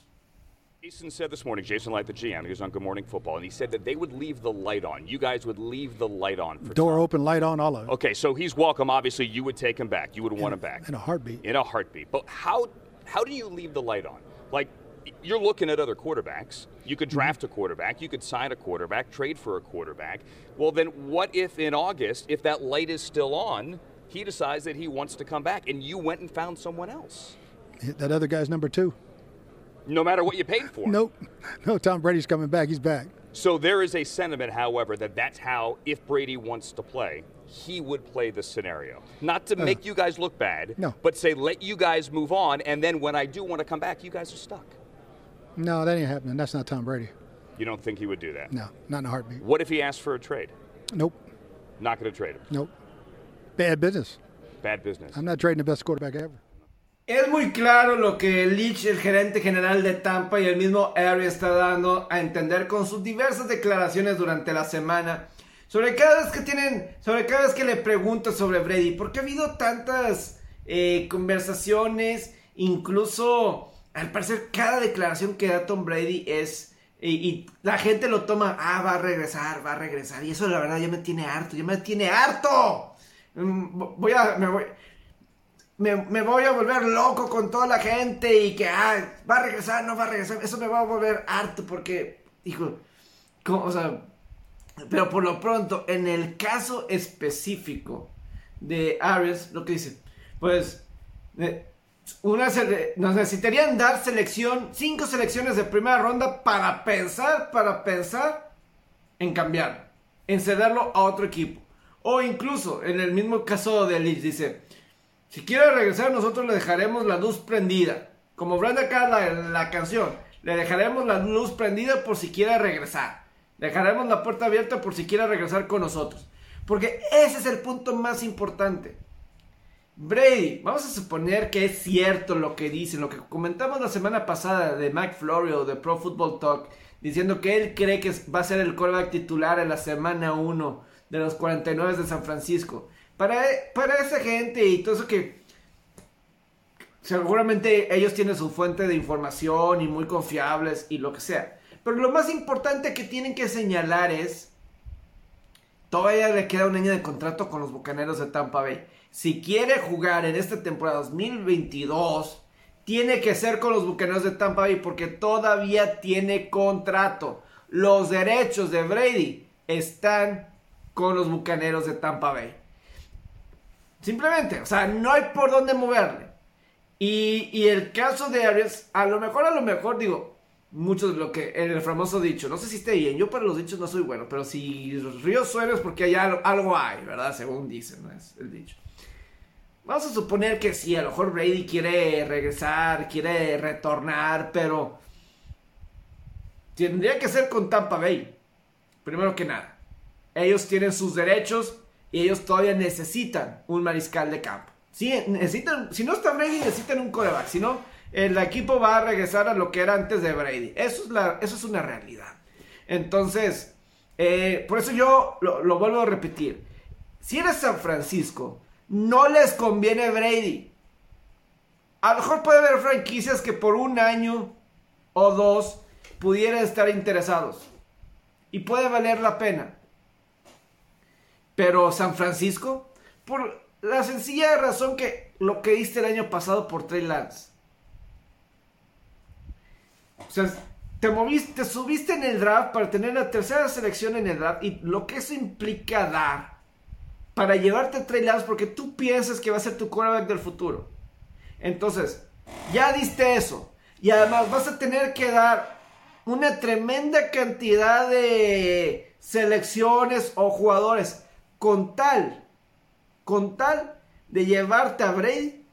Jason said this morning, Jason Light, the GM, he was on Good Morning Football, and he said that they would leave the light on. You guys would leave the light on. For Door Tom. open, light on, all of it. Okay, so he's welcome. Obviously, you would take him back. You would want him back in a heartbeat. In a heartbeat. But how how do you leave the light on? Like you're looking at other quarterbacks. You could mm-hmm. draft a quarterback. You could sign a quarterback. Trade for a quarterback. Well, then what if in August, if that light is still on, he decides that he wants to come back, and you went and found someone else? That other guy's number two no matter what you paid for. Nope. No, Tom Brady's coming back. He's back. So there is a sentiment, however, that that's how, if Brady wants to play, he would play the scenario. Not to uh, make you guys look bad, no. but say, let you guys move on, and then when I do want to come back, you guys are stuck. No, that ain't happening. That's not Tom Brady. You don't think he would do that? No, not in a heartbeat. What if he asked for a trade? Nope. Not going to trade him? Nope. Bad business. Bad business. I'm not trading the best quarterback ever. Es muy claro lo que Leach, el gerente general de Tampa y el mismo Ari está dando a entender con sus diversas declaraciones durante la semana sobre cada vez que tienen, sobre cada vez que le pregunto sobre Brady, porque ha habido tantas eh, conversaciones, incluso al parecer cada declaración que da Tom Brady es y, la gente lo toma, ah, va a regresar, va a regresar y eso la verdad ya me tiene harto, ya me tiene harto. Mm, voy a, me voy, me, voy a volver loco con toda la gente y que ah, va a regresar, no va a regresar. Eso me va a volver harto porque, hijo, o sea, pero por lo pronto, en el caso específico de Ares, lo que dice, pues, una nos necesitarían dar selección, cinco selecciones de primera ronda para pensar, para pensar en cambiar, en cederlo a otro equipo. O incluso, en el mismo caso de Lich, dice, si quiere regresar nosotros le dejaremos la luz prendida. Como Brenda acá la, la canción, le dejaremos la luz prendida por si quiere regresar. Dejaremos la puerta abierta por si quiere regresar con nosotros. Porque ese es el punto más importante. Brady, vamos a suponer que es cierto lo que dicen, lo que comentamos la semana pasada de Mike Florio de Pro Football Talk, diciendo que él cree que va a ser el quarterback titular en la semana 1 de los 49 de San Francisco. Para, esa gente y todo eso que seguramente ellos tienen su fuente de información y muy confiables y lo que sea. Pero lo más importante que tienen que señalar es, todavía le queda un año de contrato con los Bucaneros de Tampa Bay. Si quiere jugar en esta temporada 2022, tiene que ser con los Bucaneros de Tampa Bay porque todavía tiene contrato. Los derechos de Brady están con los Bucaneros de Tampa Bay. Simplemente, o sea, no hay por dónde moverle. Y, y el caso de Arias, a lo mejor, a lo mejor, digo, muchos lo que, el famoso dicho, no sé si esté bien, yo para los dichos no soy bueno, pero si río suena es porque hay algo, algo hay, ¿verdad? Según dicen, ¿no? es el dicho. Vamos a suponer que sí, a lo mejor Brady quiere regresar, quiere retornar, pero tendría que ser con Tampa Bay. Primero que nada, ellos tienen sus derechos y ellos todavía necesitan un mariscal de campo. Sí, necesitan, si no está Brady, necesitan un coreback. Si no, el equipo va a regresar a lo que era antes de Brady. Eso es, la, eso es una realidad. Entonces, eh, por eso yo lo, lo vuelvo a repetir. Si eres San Francisco, no les conviene Brady. A lo mejor puede haber franquicias que por un año o dos pudieran estar interesados. Y puede valer la pena. Pero San Francisco, por la sencilla razón que lo que diste el año pasado por Trey Lance. O sea, te moviste, te subiste en el draft para tener la tercera selección en el draft y lo que eso implica dar para llevarte a Trey Lance porque tú piensas que va a ser tu quarterback del futuro. Entonces, ya diste eso y además vas a tener que dar una tremenda cantidad de selecciones o jugadores con tal, con tal de llevarte a Brady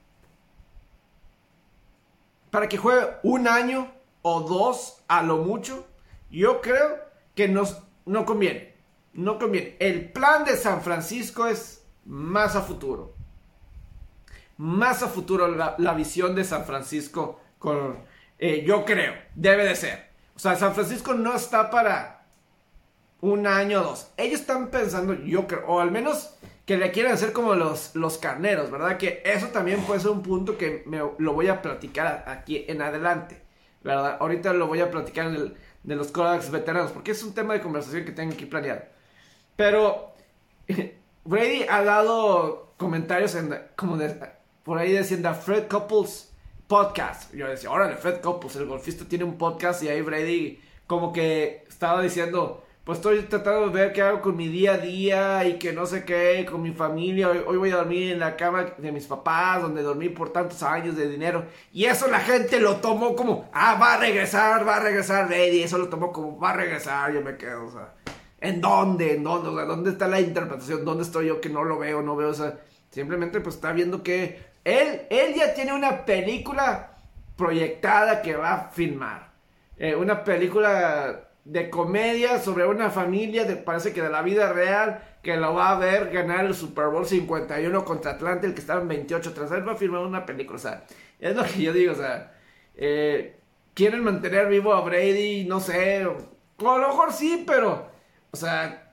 para que juegue un año o dos a lo mucho, yo creo que nos, no conviene. No conviene. El plan de San Francisco es más a futuro. Más a futuro la, la visión de San Francisco con, eh, yo creo, debe de ser. O sea, San Francisco no está para un año o dos. Ellos están pensando, yo creo, o al menos que le quieren hacer como los, los carneros, ¿verdad? Que eso también puede ser un punto que me, lo voy a platicar aquí en adelante, ¿verdad? Ahorita lo voy a platicar en el, de los quarterbacks veteranos, porque es un tema de conversación que tengo aquí planeado. Pero Brady ha dado comentarios en, como de, por ahí diciendo Fred Couples podcast. Yo decía, órale, Fred Couples, el golfista tiene un podcast y ahí Brady como que estaba diciendo, pues estoy tratando de ver qué hago con mi día a día y que no sé qué, con mi familia. Hoy, voy a dormir en la cama de mis papás, donde dormí por tantos años de dinero. Y eso la gente lo tomó como, ah, va a regresar, va a regresar Brady. Eso lo tomó como, va a regresar. Yo me quedo, o sea, ¿en dónde? ¿En dónde? O sea, ¿dónde está la interpretación? ¿Dónde estoy yo que no lo veo, no veo? O sea, simplemente pues está viendo que él, él ya tiene una película proyectada que va a filmar. Eh, una película de comedia sobre una familia, parece que de la vida real, que lo va a ver ganar el Super Bowl 51 contra Atlanta, el que estaba en 28 tras él va a filmar una película, o sea, es lo que yo digo, o sea, eh, quieren mantener vivo a Brady, no sé, o, a lo mejor sí, pero, o sea,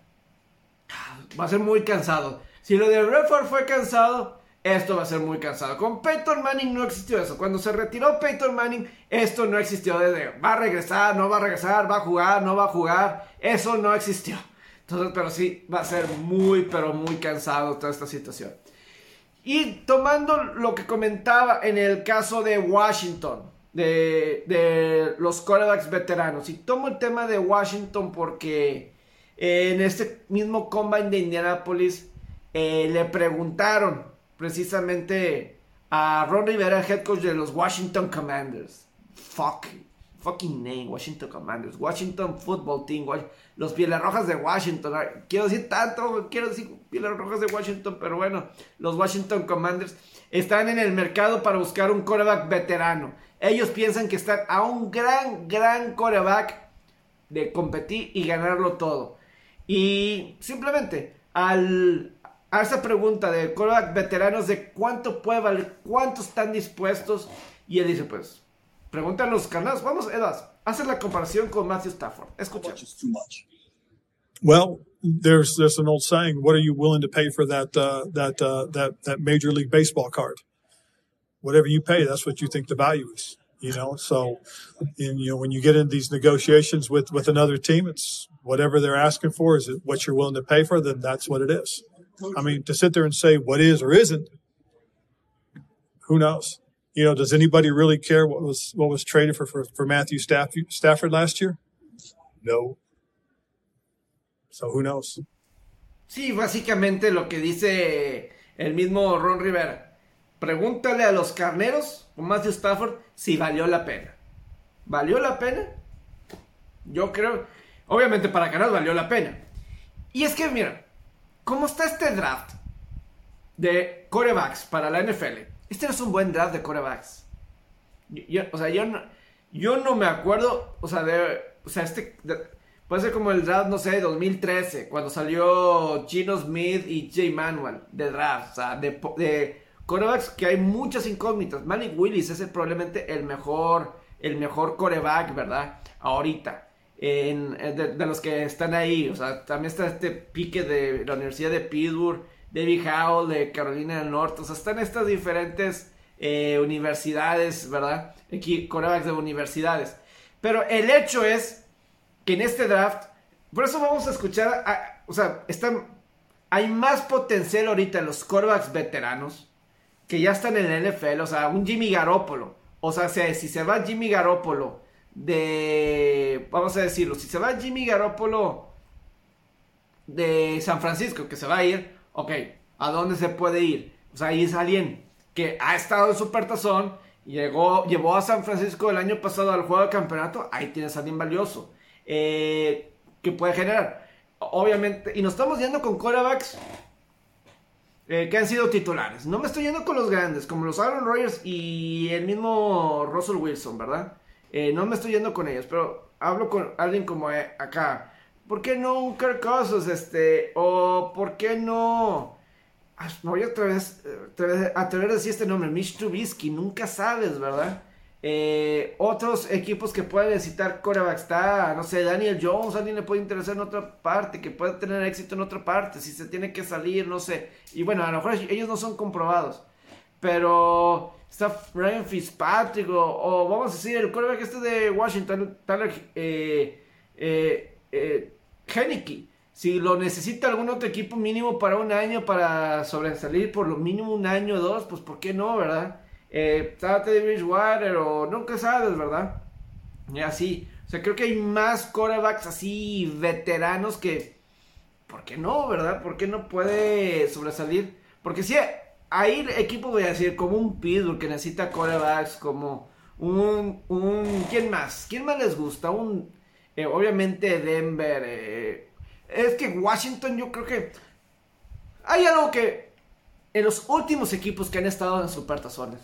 va a ser muy cansado. Si lo de Redford fue cansado, esto va a ser muy cansado. Con Peyton Manning no existió eso. Cuando se retiró Peyton Manning, esto no existió. Va a regresar, no va a regresar, va a jugar, no va a jugar. Eso no existió. Entonces, pero sí, va a ser muy, pero muy cansado toda esta situación. Y tomando lo que comentaba en el caso de Washington, de, de los quarterbacks veteranos. Y tomo el tema de Washington porque en este mismo combine de Indianapolis eh, le preguntaron precisamente a Ron Rivera, head coach de los Washington Commanders. Fuck. Fucking name, Washington Commanders. Washington Football Team. los Pieles Rojas de Washington. Quiero decir tanto, quiero decir Pieles Rojas de Washington, pero bueno, los Washington Commanders están en el mercado para buscar un coreback veterano. Ellos piensan que están a un gran, gran coreback de competir y ganarlo todo. Y simplemente al, a esa pregunta de coreback veteranos de cuánto puede valer, cuánto están dispuestos, y él dice, pues, pregunta a los canales, vamos, Edas, hace la comparación con Matthew Stafford. Escucha. Well, there's there's an old saying, "What are you willing to pay for that uh, that uh, that that Major League Baseball card?" Whatever you pay, that's what you think the value is. You know, so and, you know when you get in these negotiations with with another team, it's whatever they're asking for. Is it what you're willing to pay for? Then that's what it is. I mean, to sit there and say what is or isn't, who knows? You know, does anybody really care what was what was traded for for, for Matthew Stafford last year? No. So who knows? Sí, básicamente lo que dice el mismo Ron Rivera. Pregúntale a los carneros o Matthew Stafford si valió la pena. ¿Valió la pena? Yo creo, obviamente para Carneros valió la pena. Y es que, mira, ¿cómo está este draft de corebacks para la NFL? Este no es un buen draft de corebacks. o sea, yo no, yo no me acuerdo, o sea, o sea, este, Puede ser como el draft, no sé, 2013, cuando salió Gino Smith y Jay Manuel de draft. O sea, de, de corebacks que hay muchas incógnitas. Malik Willis es probablemente el mejor, el mejor coreback, ¿verdad? Ahorita. En, de, los que están ahí. O sea, también está este pique de la Universidad de Pittsburgh, David Howell de Carolina del Norte. O sea, están estas diferentes eh, universidades, ¿verdad? Aquí, corebacks de universidades. Pero el hecho es que en este draft, por eso vamos a escuchar, o sea, están, hay más potencial ahorita en los quarterbacks veteranos que ya están en el NFL, o sea, un Jimmy Garoppolo, o sea, si se va Jimmy Garoppolo de, vamos a decirlo, si se va Jimmy Garoppolo de San Francisco, que se va a ir, ok, ¿a dónde se puede ir? O sea, ahí es alguien que ha estado en Supertazón, llegó, llevó a San Francisco el año pasado al juego de campeonato, ahí tienes a alguien valioso. Eh, que puede generar. Obviamente, y nos estamos yendo con quarterbacks eh, que han sido titulares. No me estoy yendo con los grandes, como los Aaron Rodgers y el mismo Russell Wilson, ¿verdad? Eh, no me estoy yendo con ellos, pero hablo con alguien como acá. ¿Por qué no un Kirk este? O ¿por qué no? Ah, me voy a atrever, atrever a decir este nombre, Mitch Trubisky. Nunca sabes, ¿verdad? Eh, otros equipos que pueden necesitar coreback está, no sé, Daniel Jones, alguien le puede interesar en otra parte, que puede tener éxito en otra parte, si se tiene que salir, no sé. Y bueno, a lo mejor ellos no son comprobados. Pero está Ryan Fitzpatrick o, vamos a decir el coreback este de Washington, Tyler eh, eh, eh Si lo necesita algún otro equipo mínimo para un año, para sobresalir por lo mínimo un año o dos, pues ¿por qué no, verdad? eh, de Bridgewater o nunca sabes, ¿verdad? Y así. O sea, creo que hay más corebacks así veteranos que. ¿Por qué no, verdad? ¿Por qué no puede sobresalir? Porque hay equipos, voy a decir, como un Pittsburgh que necesita corebacks, como un, un. ¿Quién más? ¿Quién más les gusta? Un. Eh, obviamente Denver. Eh, es que Washington, yo creo que. Hay algo que. En los últimos equipos que han estado en supertazones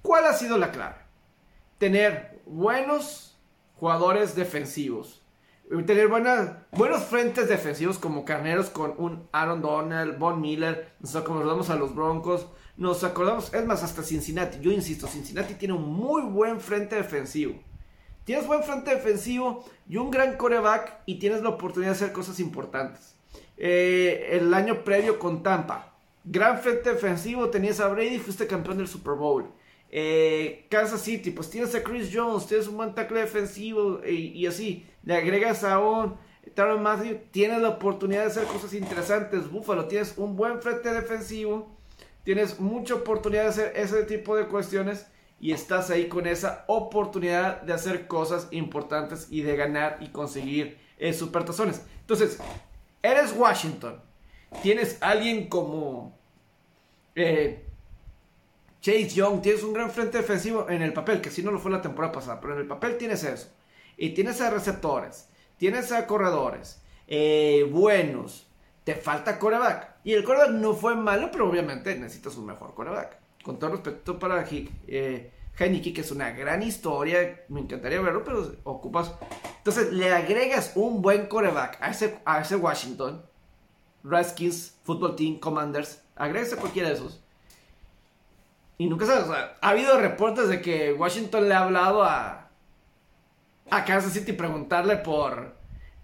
¿Cuál ha sido la clave? Tener buenos jugadores defensivos. Tener buenos frentes defensivos como carneros con un Aaron Donald, Von Miller. Nos acordamos a los Broncos. Nos acordamos, es más, hasta Cincinnati. Yo insisto, Cincinnati tiene un muy buen frente defensivo. Tienes buen frente defensivo y un gran coreback y tienes la oportunidad de hacer cosas importantes. Eh, el año previo con Tampa, gran frente defensivo, tenías a Brady, fuiste campeón del Super Bowl. Eh, Kansas City, pues tienes a Chris Jones, tienes un buen tackle defensivo y, así. Le agregas a un Taron tienes la oportunidad de hacer cosas interesantes. Buffalo, tienes un buen frente defensivo, tienes mucha oportunidad de hacer ese tipo de cuestiones y estás ahí con esa oportunidad de hacer cosas importantes y de ganar y conseguir eh, supertazones. Entonces, eres Washington, tienes alguien como. Eh, Chase Young, tienes un gran frente defensivo en el papel, que si no lo fue la temporada pasada, pero en el papel tienes eso. Y tienes a receptores, tienes a corredores eh, buenos, te falta coreback. Y el coreback no fue malo, pero obviamente necesitas un mejor coreback. Con todo respeto para eh, Heineke, que es una gran historia, me encantaría verlo, pero ocupas. Entonces le agregas un buen coreback a ese, a ese Washington, Redskins, Football Team, Commanders, agregas a cualquiera de esos. Y nunca sabes, o sea, ha habido reportes de que Washington le ha hablado a, a Kansas City preguntarle por,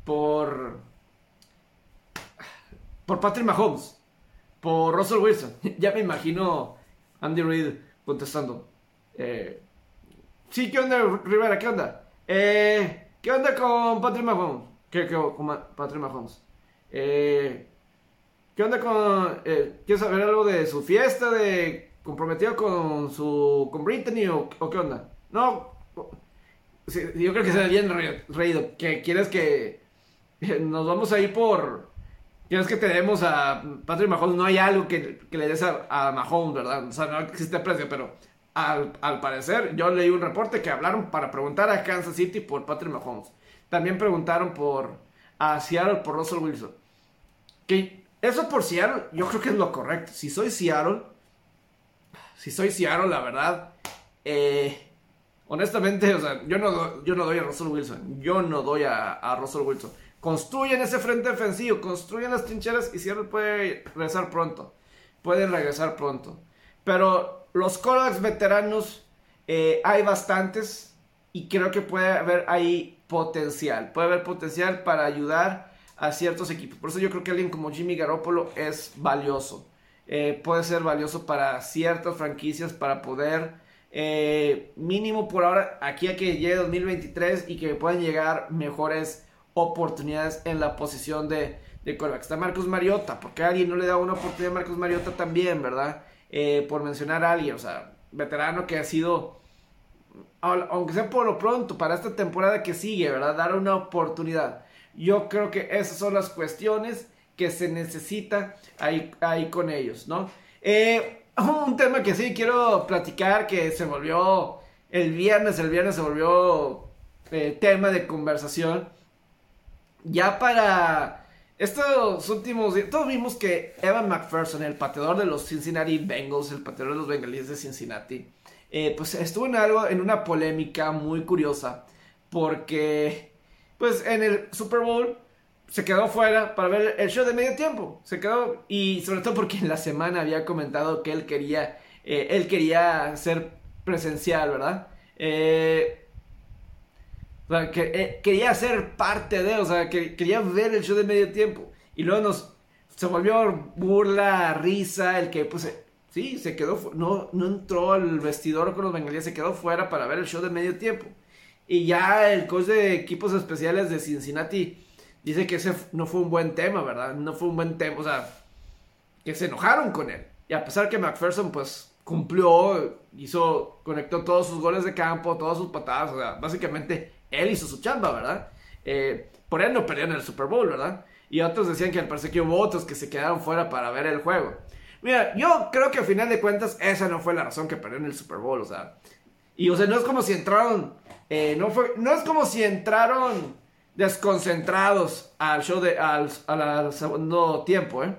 por, por Patrick Mahomes, por Russell Wilson. ya me imagino Andy Reid contestando. Eh, sí, ¿qué onda, Rivera? ¿Qué onda? Eh, ¿Qué onda con Patrick Mahomes? ¿Qué, qué con Patrick Mahomes? Eh, ¿Qué onda con... Eh, ¿Quieres saber algo de su fiesta? ¿De comprometido con su... con Brittany o, qué onda? No. yo creo que se ve bien reído. Que quieres que... Nos vamos a ir por... Quieres que te demos a Patrick Mahomes. No hay algo que, le des a, a, Mahomes, ¿verdad? O sea, no existe precio, pero al, al, parecer yo leí un reporte que hablaron para preguntar a Kansas City por Patrick Mahomes. También preguntaron por a Seattle por Russell Wilson. Que eso por Seattle, yo creo que es lo correcto. Si soy Seattle, si soy Seattle, la verdad, eh, honestamente, o sea, yo no, yo no doy a Russell Wilson. Yo no doy a, a Russell Wilson. Construyen ese frente defensivo, construyen las trincheras y Seattle puede regresar pronto. Pueden regresar pronto. Pero los quarterbacks veteranos eh, hay bastantes y creo que puede haber ahí potencial. Puede haber potencial para ayudar a ciertos equipos. Por eso yo creo que alguien como Jimmy Garoppolo es valioso. Eh, puede ser valioso para ciertas franquicias para poder eh, mínimo por ahora aquí a que llegue 2023 y que puedan llegar mejores oportunidades en la posición de, de Está Marcos Mariota, porque alguien no le da una oportunidad a Marcos Mariota también, ¿verdad? Eh, por mencionar a alguien, o sea, veterano que ha sido, aunque sea por lo pronto, para esta temporada que sigue, ¿verdad? Dar una oportunidad. Yo creo que esas son las cuestiones que se necesita ahí, ahí con ellos, ¿no? Eh, un tema que sí quiero platicar que se volvió el viernes, el viernes se volvió eh, tema de conversación. Ya para estos últimos días, todos vimos que Evan McPherson, el pateador de los Cincinnati Bengals, el pateador de los bengalíes de Cincinnati, eh, pues estuvo en algo, en una polémica muy curiosa, porque pues en el Super Bowl se quedó fuera para ver el show de medio tiempo. Se quedó, y sobre todo porque en la semana había comentado que él quería, eh, él quería ser presencial, ¿verdad? Eh, o sea, que eh, quería ser parte de, o sea, que quería ver el show de medio tiempo. Y luego nos, se volvió burla, risa, el que, pues, sí, se quedó, no, no entró al vestidor con los bengalíes, se quedó fuera para ver el show de medio tiempo. Y ya el coach de equipos especiales de Cincinnati dice que ese no fue un buen tema, ¿verdad? No fue un buen tema, o sea, que se enojaron con él. Y a pesar que McPherson, pues, cumplió, hizo, conectó todos sus goles de campo, todas sus patadas, o sea, básicamente él hizo su chamba, ¿verdad? Eh, por él no perdieron el Super Bowl, ¿verdad? Y otros decían que al parecer que hubo otros que se quedaron fuera para ver el juego. Mira, yo creo que al final de cuentas esa no fue la razón que perdieron el Super Bowl, o sea. Y o sea, no es como si entraron eh, no, fue, no es como si entraron desconcentrados al show de al, al, segundo tiempo, ¿eh?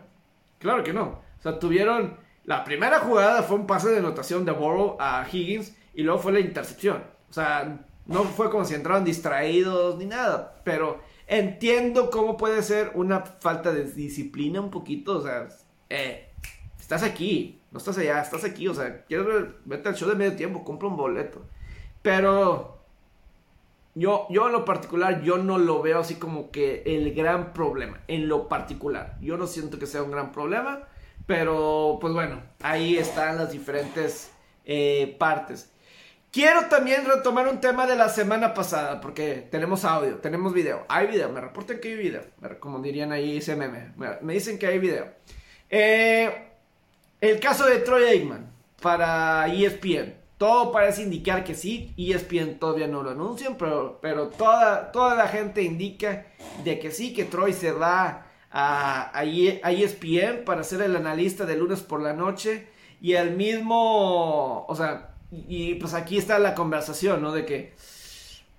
Claro que no. O sea, tuvieron. La primera jugada fue un pase de anotación de Burrow a Higgins y luego fue la intercepción. O sea, no fue como si distraídos ni nada. Pero entiendo cómo puede ser una falta de disciplina un poquito. O sea, eh, estás aquí, no estás allá, estás aquí. O sea, quieres vete al show de medio tiempo, compra un boleto. Pero yo, yo en lo particular, yo no lo veo así como que el gran problema. En lo particular. Yo no siento que sea un gran problema. Pero, pues bueno, ahí están las diferentes eh, partes. Quiero también retomar un tema de la semana pasada, porque tenemos audio, tenemos video. Hay video, me reportan que hay video, como dirían ahí meme. Me dicen que hay video. Eh, el caso de Troy Aikman para ESPN. Todo parece indicar que sí. ESPN todavía no lo anuncian, pero, pero toda, toda la gente indica de que sí, que Troy se va a, a, ESPN para ser el analista de lunes por la noche Y el mismo, o sea, y, pues aquí está la conversación, ¿no? De que,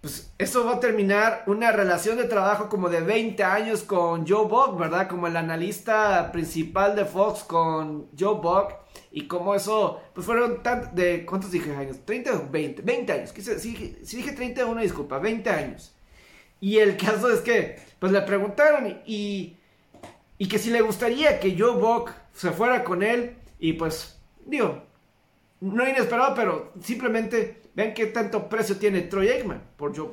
pues eso va a terminar una relación de trabajo como de 20 años con Joe Buck, ¿verdad? Como el analista principal de Fox con Joe Buck. Y como eso, pues fueron tan, de, ¿cuántos dije años? 30 o 20, 20 años. Si, si, dije 31, disculpa, 20 años. Y el caso es que, pues le preguntaron y, y que si le gustaría que Joe Buck se fuera con él. Y pues, digo, no inesperado, pero simplemente ven qué tiene Troy Aikman por Joe.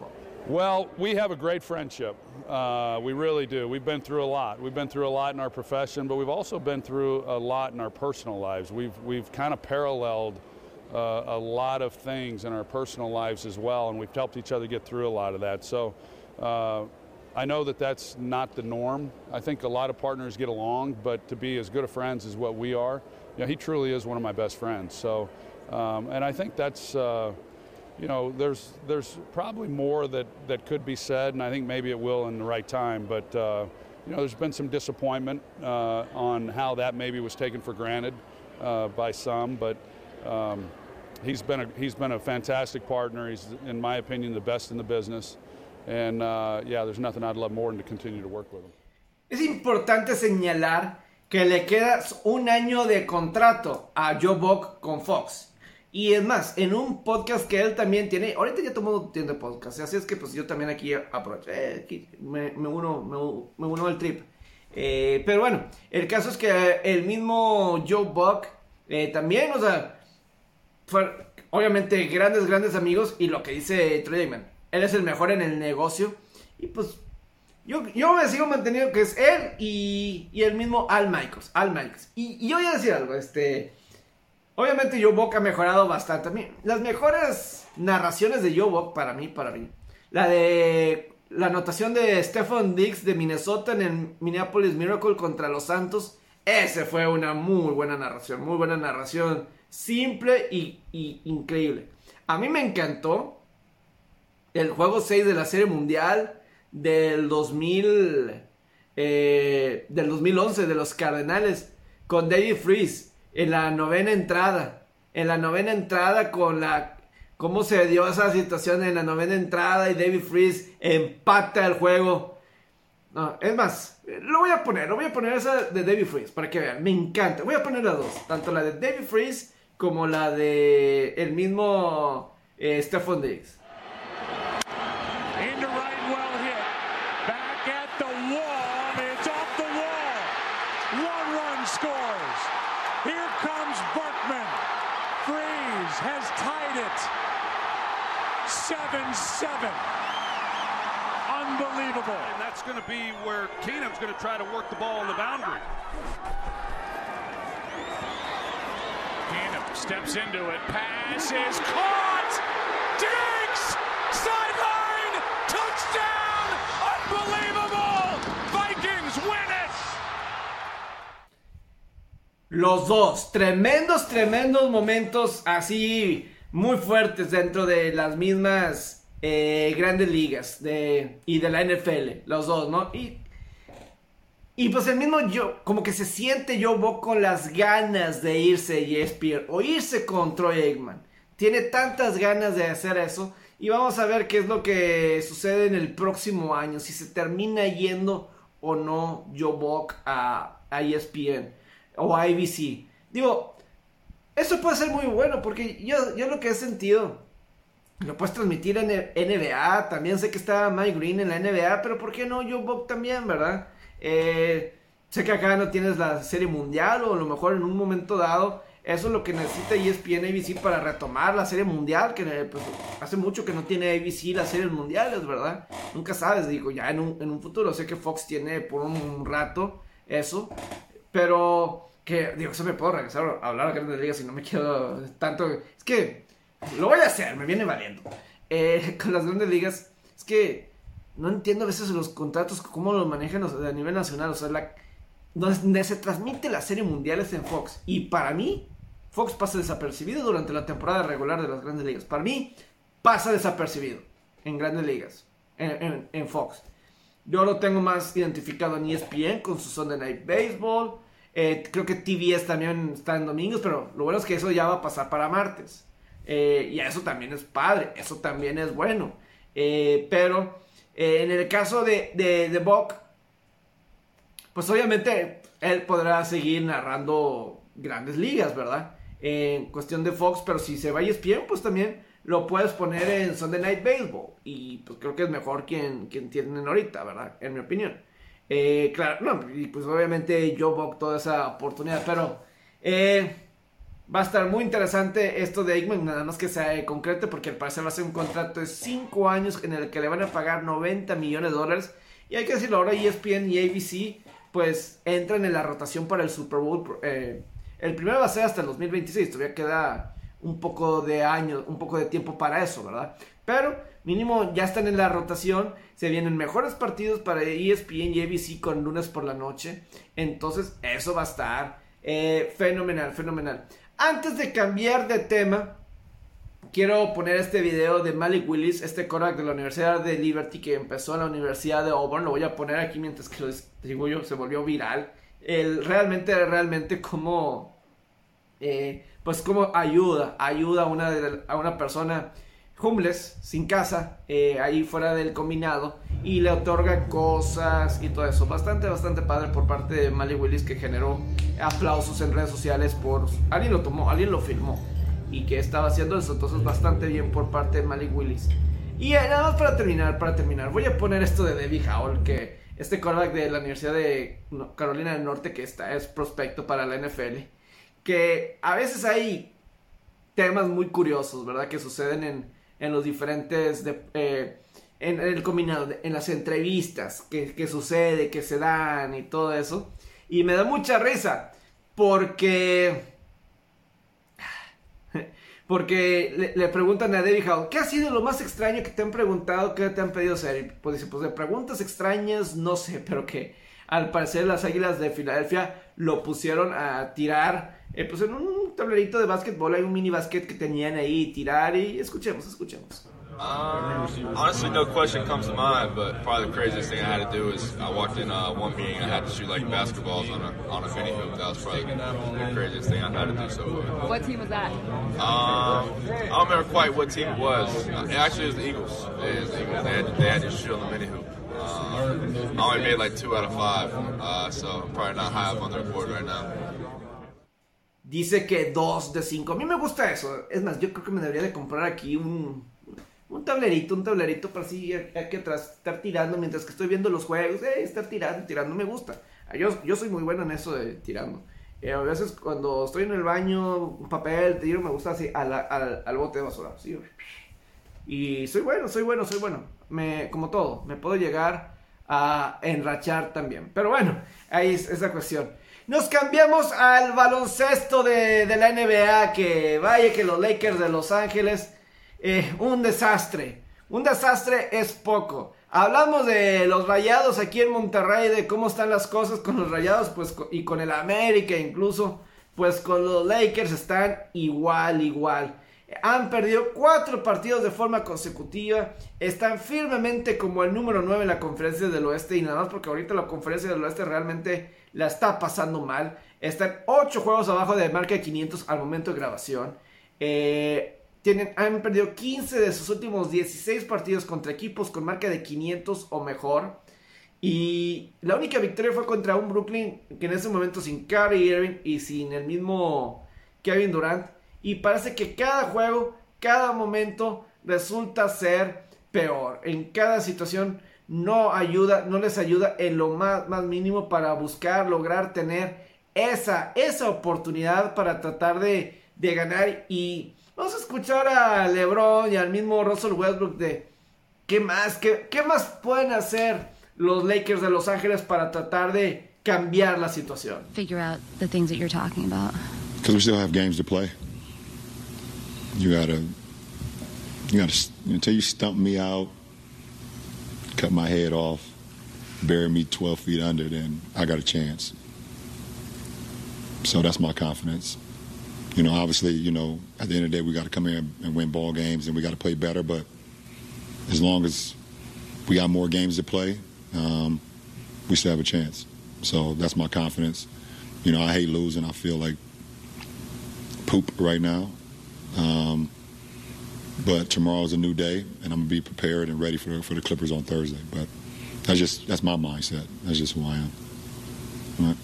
Well, we have a great friendship. Uh, we really do. We've been through a lot. We've been through a lot in our profession, but we've also been through a lot in our personal lives. We've, we've kind of paralleled uh, a lot of things in our personal lives as well, and we've helped each other get through a lot of that. So uh, I know that that's not the norm. I think a lot of partners get along, but to be as good of friends as what we are, you know, he truly is one of my best friends. So, um, and I think that's uh, you know, there's there's probably more that that could be said, and I think maybe it will in the right time. But uh, you know, there's been some disappointment uh, on how that maybe was taken for granted uh, by some, but. Um, he's been a he's been a fantastic partner. He's, in my opinion, the best in the business, and uh, yeah, there's nothing I'd love more than to continue to work with him. Es importante señalar que le queda un año de contrato a Joe Buck con Fox. Y es más, en un podcast que él también tiene, ahorita ya todo el mundo tiene podcast, así es que pues yo también aquí aprovecho, eh, me, uno, me, uno al trip. Eh, pero bueno, el caso es que el mismo Joe Buck eh, también, o sea, obviamente grandes, grandes amigos y lo que dice Troy él es el mejor en el negocio y pues yo, yo me sigo manteniendo que es él y, y el mismo Al Michaels, Al Michaels. Y, y yo voy a decir algo, este... Obviamente Joe Buck ha mejorado bastante. Las mejores narraciones de Joe Buck para mí, para mí. La de la anotación de Stephen Diggs de Minnesota en el Minneapolis Miracle contra los Santos. Ese fue una muy buena narración, muy buena narración. Simple y, y increíble. A mí me encantó el juego 6 de la Serie Mundial del 2000, eh, del 2011 de los Cardenales con David Freeze en la novena entrada. En la novena entrada con la... ¿Cómo se dio esa situación en la novena entrada y David Freeze empata el juego? No, es más, lo voy a poner, lo voy a poner esa de David Freeze para que vean, me encanta. Voy a poner las dos, tanto la de David Freeze como la de el mismo eh, Stephon Diggs. 7-7. Unbelievable. And that's going to be where Keenum's going to try to work the ball on the boundary. Keenum steps into it. Pass is caught. Diggs! Sideline! Touchdown! Unbelievable! Vikings win it! Los dos, tremendos, tremendos momentos así muy fuertes dentro de las mismas eh, grandes ligas de, y de la NFL, los dos, ¿no? Y, y pues el mismo yo, como que se siente yo Buck con las ganas de irse y ESPN o irse con Troy Aikman. Tiene tantas ganas de hacer eso y vamos a ver qué es lo que sucede en el próximo año, si se termina yendo o no Joe Buck a, a ESPN o a. Digo, eso puede ser muy bueno porque yo, yo lo que he sentido, lo puedes transmitir en NBA, también sé que está Mike Green en la NBA, pero ¿por qué no Joe Buck también, verdad? Eh, sé que acá no tienes la serie mundial o a lo mejor en un momento dado eso es lo que necesita ESPN ABC para retomar la serie mundial, que pues, hace mucho que no tiene ABC las series mundiales, ¿verdad? Nunca sabes, digo, ya en un, en un futuro, sé que Fox tiene por un rato eso, pero que, digo, eso me puedo regresar a hablar a grandes ligas si no me quiero tanto. Es que lo voy a hacer, me viene valiendo. Eh, con las grandes ligas, es que no entiendo a veces los contratos, cómo los manejan a nivel nacional. O sea, la, donde se transmite la serie mundial es en Fox. Y para mí, Fox pasa desapercibido durante la temporada regular de las grandes ligas. Para mí, pasa desapercibido en grandes ligas, en, en, en Fox. Yo lo tengo más identificado en ESPN con su Sunday Night Baseball. Eh, creo que TBS también está en domingos, pero lo bueno es que eso ya va a pasar para martes. Eh, y eso también es padre, eso también es bueno. Eh, pero en el caso de, de, de Buck, pues obviamente él podrá seguir narrando grandes ligas, ¿verdad? En cuestión de Fox, pero si se va a ESPN, pues también lo puedes poner en Sunday Night Baseball. Y pues creo que es mejor quien, quien tienen ahorita, ¿verdad? En mi opinión. Eh, claro, no, y pues obviamente yo Buck toda esa oportunidad, pero eh, va a estar muy interesante esto de Eggman, nada más que sea concreto, porque al parecer va a ser un contrato de 5 años en el que le van a pagar 90 millones de dólares. Y hay que decirlo, ahora ESPN y ABC pues entran en la rotación para el Super Bowl. Eh, el primero va a ser hasta el 2026, todavía queda un poco de años, un poco de tiempo para eso, ¿verdad? Pero mínimo ya están en la rotación, se vienen mejores partidos para ESPN y ABC con lunes por la noche, entonces eso va a estar eh, fenomenal, fenomenal. Antes de cambiar de tema, quiero poner este video de Malik Willis, este Korak de la Universidad de Liberty que empezó en la Universidad de Auburn. Lo voy a poner aquí mientras que lo digo yo, se volvió viral. El, realmente, realmente como, eh, pues como ayuda, ayuda a una, a una persona homeless, sin casa, eh, ahí fuera del combinado, y le otorga cosas y todo eso. Bastante, bastante padre por parte de Malik Willis que generó aplausos en redes sociales por... Alguien lo tomó, alguien lo filmó y que estaba haciendo eso. Entonces, bastante bien por parte de Malik Willis. Y eh, nada más para terminar, para terminar, voy a poner esto de Debbie Howell, que este quarterback de la Universidad de Carolina del Norte, que está, es prospecto para la NFL, que a veces hay temas muy curiosos, ¿verdad? Que suceden en, en los diferentes, eh, en, el combinado, en las entrevistas, que, que sucede, que se dan y todo eso. Y me da mucha risa, porque porque le, preguntan a David Howell, ¿qué ha sido lo más extraño que te han preguntado, que te han pedido hacer? pues dice, pues de preguntas extrañas, no sé, pero que al parecer las Águilas de Filadelfia lo pusieron a tirar, eh, pues en un tablerito de básquetbol, hay un mini básquet que tenían ahí, tirar y escuchemos, escuchemos. Um, honestly, no question comes to mind, but probably the craziest thing I had to do is I walked in uh, one meeting, I had to shoot like basketballs on a, on a mini hoop. That was probably the craziest thing I've had to do so far. What team was that? Um, I don't remember quite what team it was. It actually was the Eagles. It was the Eagles. They had, they had to shoot on the mini hoop. Um, I only made like two out of five, uh, so I'm probably not high up on their board right now. Dice que dos de cinco. A mí me gusta eso. Es más, yo creo que me debería de comprar aquí un un tablerito, un tablerito para así que atrás estar tirando mientras que estoy viendo los juegos, eh, estar tirando, tirando, me gusta. Ah, yo, yo soy muy bueno en eso de tirando. Eh, a veces cuando estoy en el baño, un papel, tiro, me gusta así al, al, bote de basura. Y soy bueno, soy bueno, soy bueno. Me, como todo, me puedo llegar a enrachar también. Pero bueno, ahí es esa cuestión. Nos cambiamos al baloncesto de, de la NBA, que vaya que los Lakers de Los Ángeles eh, un desastre. Un desastre es poco. Hablamos de los rayados aquí en Monterrey, de cómo están las cosas con los rayados, pues, y con el América incluso, pues con los Lakers están igual, igual. Han perdido cuatro partidos de forma consecutiva. Están firmemente como el número 9 en la conferencia del oeste. Y nada más porque ahorita la conferencia del oeste realmente la está pasando mal. Están ocho juegos abajo de marca de 500 al momento de grabación. Eh, han perdido 15 de sus últimos 16 partidos contra equipos con marca de 500 o mejor. Y la única victoria fue contra un Brooklyn que en ese momento sin Kyrie Irving y sin el mismo Kevin Durant. Y parece que cada juego, cada momento resulta ser peor. En cada situación no ayuda, no les ayuda en lo más, más mínimo para buscar, lograr tener esa, esa oportunidad para tratar de, de ganar. Y Vamos a escuchar a LeBron y al mismo Russell Westbrook de qué más, qué, qué más pueden hacer los Lakers de Los Ángeles para tratar de cambiar la situación. Figure out the things that you're talking about. Because we still have games to play. You gotta, you gotta until you stump me out, cut my head off, bury me 12 feet under, then I got a chance. So that's my confidence. you know, obviously, you know, at the end of the day, we got to come here and win ball games, and we got to play better. But as long as we got more games to play, um, we still have a chance. So that's my confidence. you know, I hate losing. I feel like poop right now. Um, but tomorrow's a new day, and I'm gonna be prepared and ready for for the Clippers on Thursday. But that's just that's my mindset. That's just who I am. Right.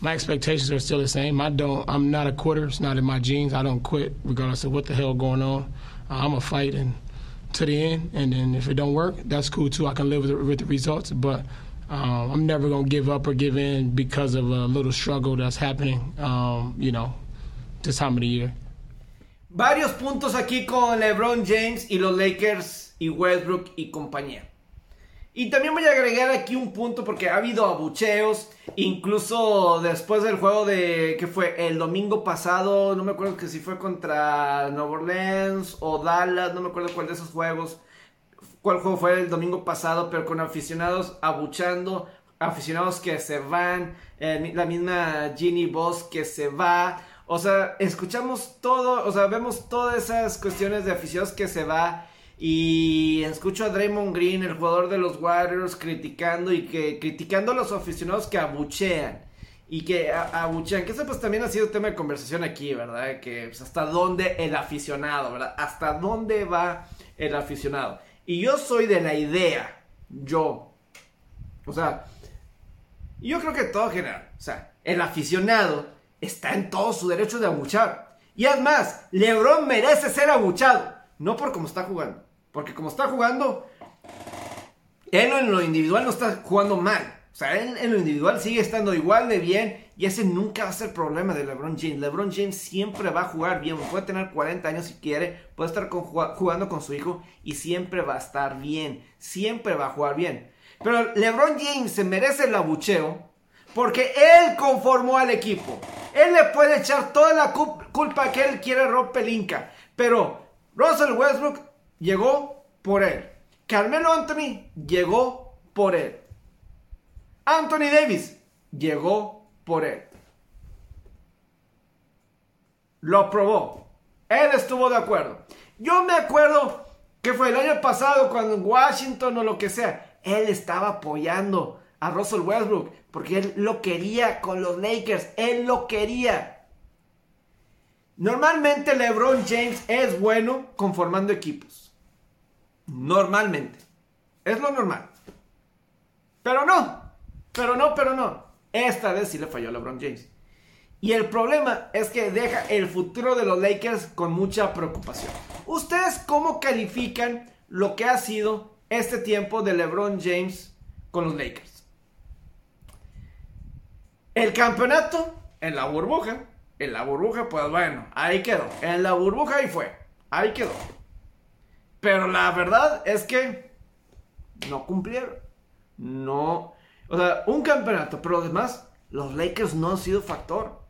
my expectations are still the same. I don't. I'm not a quitter. It's not in my genes. I don't quit regardless of what the hell going on. Uh, I'm a fight and to the end. And then if it don't work, that's cool too. I can live with, the- with the results. But um, I'm never gonna give up or give in because of a little struggle that's happening. Um, you know, this time of the year. Varios puntos aquí con LeBron James y los Lakers y Westbrook y compañía. Y también voy a agregar aquí un punto porque ha habido abucheos, incluso después del juego de que fue el domingo pasado, no me acuerdo que si fue contra Nueva Orleans o Dallas, no me acuerdo cuál de esos juegos, cuál juego fue el domingo pasado, pero con aficionados abuchando, aficionados que se van, eh, la misma Ginny Boss que se va. O sea, escuchamos todo, o sea, vemos todas esas cuestiones de aficionados que se va. Y escucho a Draymond Green, el jugador de los Warriors, criticando y que criticando a los aficionados que abuchean. Y que abuchean, que eso pues también ha sido tema de conversación aquí, ¿verdad? Que pues, hasta dónde el aficionado, ¿verdad? Hasta dónde va el aficionado. Y yo soy de la idea, yo, o sea, yo creo que todo general, o sea, el aficionado está en todo su derecho de abuchar. Y además, LeBron merece ser abuchado, no por cómo está jugando, porque como está jugando, él en lo individual no está jugando mal. O sea, él en lo individual sigue estando igual de bien y ese nunca va a ser problema de LeBron James. LeBron James siempre va a jugar bien. Puede tener 40 años si quiere, puede estar con- jugando con su hijo y siempre va a estar bien. Siempre va a jugar bien. Pero LeBron James se merece el abucheo porque él conformó al equipo. Él le puede echar toda la cu- culpa que él quiere a Rob Pelinka. Pero Russell Westbrook llegó por él. Carmelo Anthony llegó por él. Anthony Davis llegó por él. Lo aprobó. Él estuvo de acuerdo. Yo me acuerdo que fue el año pasado cuando en Washington o lo que sea, él estaba apoyando a Russell Westbrook porque él lo quería con los Lakers. Él lo quería. Normalmente LeBron James es bueno conformando equipos. Normalmente. Es lo normal. Pero no. Pero no, pero no. Esta vez sí le falló a LeBron James. Y el problema es que deja el futuro de los Lakers con mucha preocupación. ¿Ustedes cómo califican lo que ha sido este tiempo de LeBron James con los Lakers? El campeonato en la burbuja. En la burbuja, pues bueno, ahí quedó. En la burbuja ahí fue. Ahí quedó. Pero la verdad es que no cumplieron. No. O sea, un campeonato, pero además, los Lakers no han sido factor.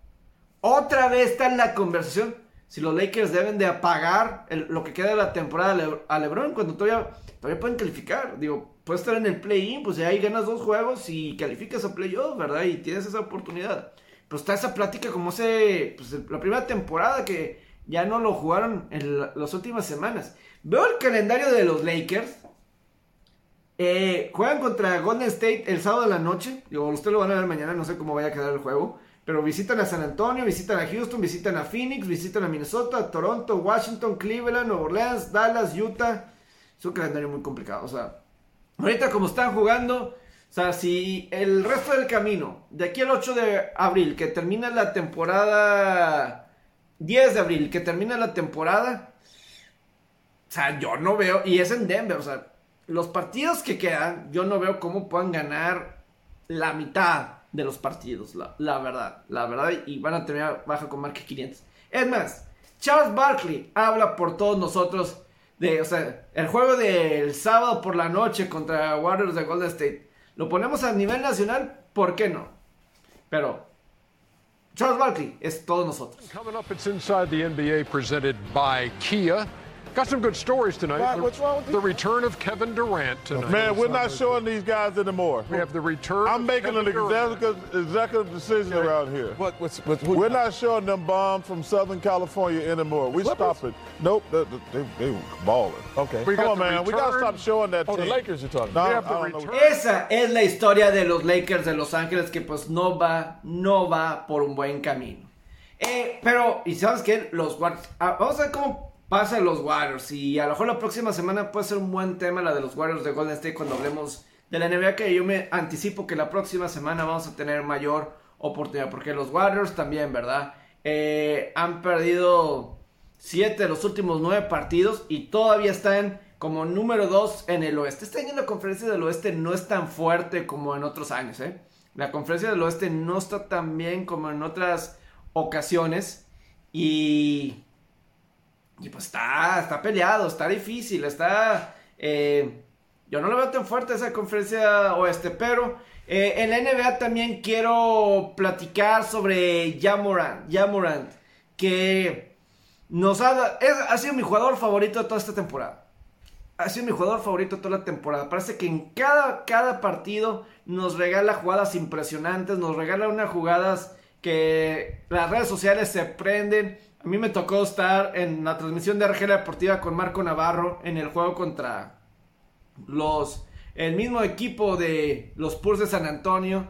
Otra vez está en la conversación si los Lakers deben de apagar lo que queda de la temporada a LeBron cuando todavía, todavía pueden calificar. Digo, puedes estar en el play-in, pues ya ahí ganas dos juegos y calificas a playoff, ¿verdad? Y tienes esa oportunidad. Pero está esa plática como hace pues, la primera temporada que ya no lo jugaron en la- las últimas semanas. Veo el calendario de los Lakers. Eh, juegan contra Golden State el sábado de la noche. Digo, ustedes lo van a ver mañana, no sé cómo vaya a quedar el juego. Pero visitan a San Antonio, visitan a Houston, visitan a Phoenix, visitan a Minnesota, Toronto, Washington, Cleveland, Nueva Orleans, Dallas, Utah. Es un calendario muy complicado. O sea, ahorita como están jugando, o sea, si el resto del camino, de aquí al 8 de abril, que termina la temporada, 10 de abril, que termina la temporada, o sea, yo no veo, y es en Denver, o sea, los partidos que quedan, yo no veo cómo puedan ganar la mitad de los partidos, la, verdad, la verdad, y van a terminar baja con marca 500. Es más, Charles Barkley habla por todos nosotros el juego del sábado por la noche contra Warriors de Golden State. Lo ponemos a nivel nacional, ¿por qué no? Pero Charles Barkley es todos nosotros. Got some good stories tonight. Why- The- what's wrong with the return of Kevin Durant tonight. Man, we're not showing these guys anymore. We have the return. I'm of making an Kevin Durant. executive, executive decision around here. What, what's, what's, who- We're not showing them bombs from Southern California anymore. We stop it. Nope, they, they, they balling. Okay. We Come got on, the man. We gotta stop showing that. Oh, the. Lakers you're talking No, about. We have the I don't know. return. Esa es la historia de los Lakers de Los Ángeles que pues no va, no va por un buen camino. Eh, pero, y sabes qué, los Warriors, ah, vamos a ver cómo pasa los Warriors y a lo mejor la próxima semana puede ser un buen tema la de los Warriors de Golden State cuando hablemos de la NBA que yo me anticipo que la próxima semana vamos a tener mayor oportunidad porque los Warriors también, ¿verdad? Eh, han perdido 7 de los últimos 9 partidos y todavía están como número 2 en el oeste. Este año la conferencia del oeste no es tan fuerte como en otros años, ¿eh? La conferencia del oeste no está tan bien como en otras ocasiones y... Y pues está, está peleado, está difícil, está... eh, yo no lo veo tan fuerte esa conferencia oeste, pero eh, en la NBA también quiero platicar sobre Jamorant, Jamorant que nos ha, ha sido mi jugador favorito de toda esta temporada. Ha sido mi jugador favorito de toda la temporada. Parece que en cada, cada partido nos regala jugadas impresionantes, nos regala unas jugadas que las redes sociales se prenden. A mí me tocó estar en la transmisión de Argelia Deportiva con Marco Navarro en el juego contra los el mismo equipo de los Spurs de San Antonio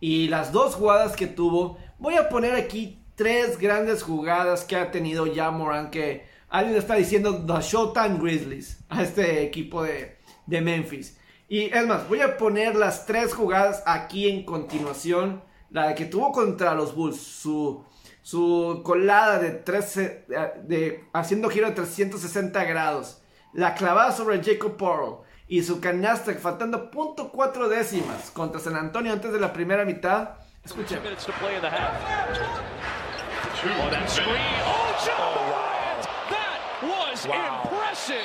y las dos jugadas que tuvo. Voy a poner aquí tres grandes jugadas que ha tenido ya Moran que alguien está diciendo The Showtime Grizzlies a este equipo de, de Memphis. Y es más, voy a poner las tres jugadas aquí en continuación. La que tuvo contra los Bulls, su, su colada de 13, de, haciendo giro de 360 grados. La clavada sobre Jacob Porro y su canasta faltando .4 décimas contra San Antonio antes de la primera mitad. Escuchen. Oh. Oh, was impressive.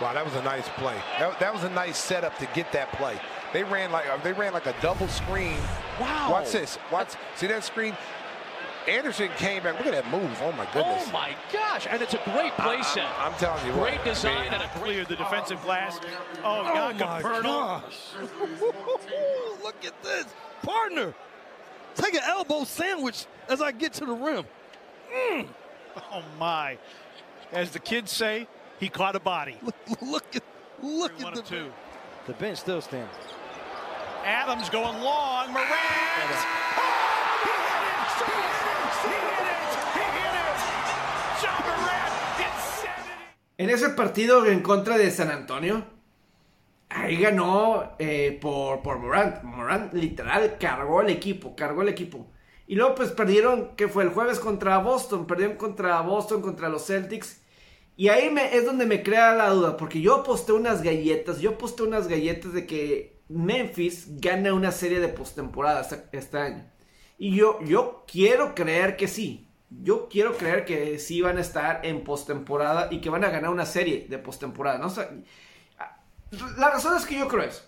Wow, that was a nice play. That, that was a nice setup to get that play. They ran like uh, they ran like a double screen. Wow. Watch this. Watch. See that screen? Anderson came back. Look at that move. Oh my goodness. Oh my gosh! And it's a great play I- set. I'm telling you what, Great design I mean- and a Cleared the defensive glass. Oh, Oh God, my Capernaum. gosh. Look at this. Partner, take an elbow sandwich as I get to the rim. Mm. Oh, my. As the kids say, he caught a body. Look at look One at the two. The bench still stands. Adams going long. Morant. John Morant gets 70. En ese partido en contra de San Antonio, ahí ganó eh, por, por Morant. Morant literal cargó el equipo, cargó el equipo. Y luego pues perdieron, que fue el jueves contra Boston, perdieron contra Boston, contra los Celtics. Y ahí es donde me crea la duda, porque yo aposté unas galletas, yo aposté unas galletas de que Memphis gana una serie de postemporada este, este año. Y yo, yo quiero creer que sí. Yo quiero creer que sí van a estar en postemporada y que van a ganar una serie de postemporada. No. La razón es que yo creo eso.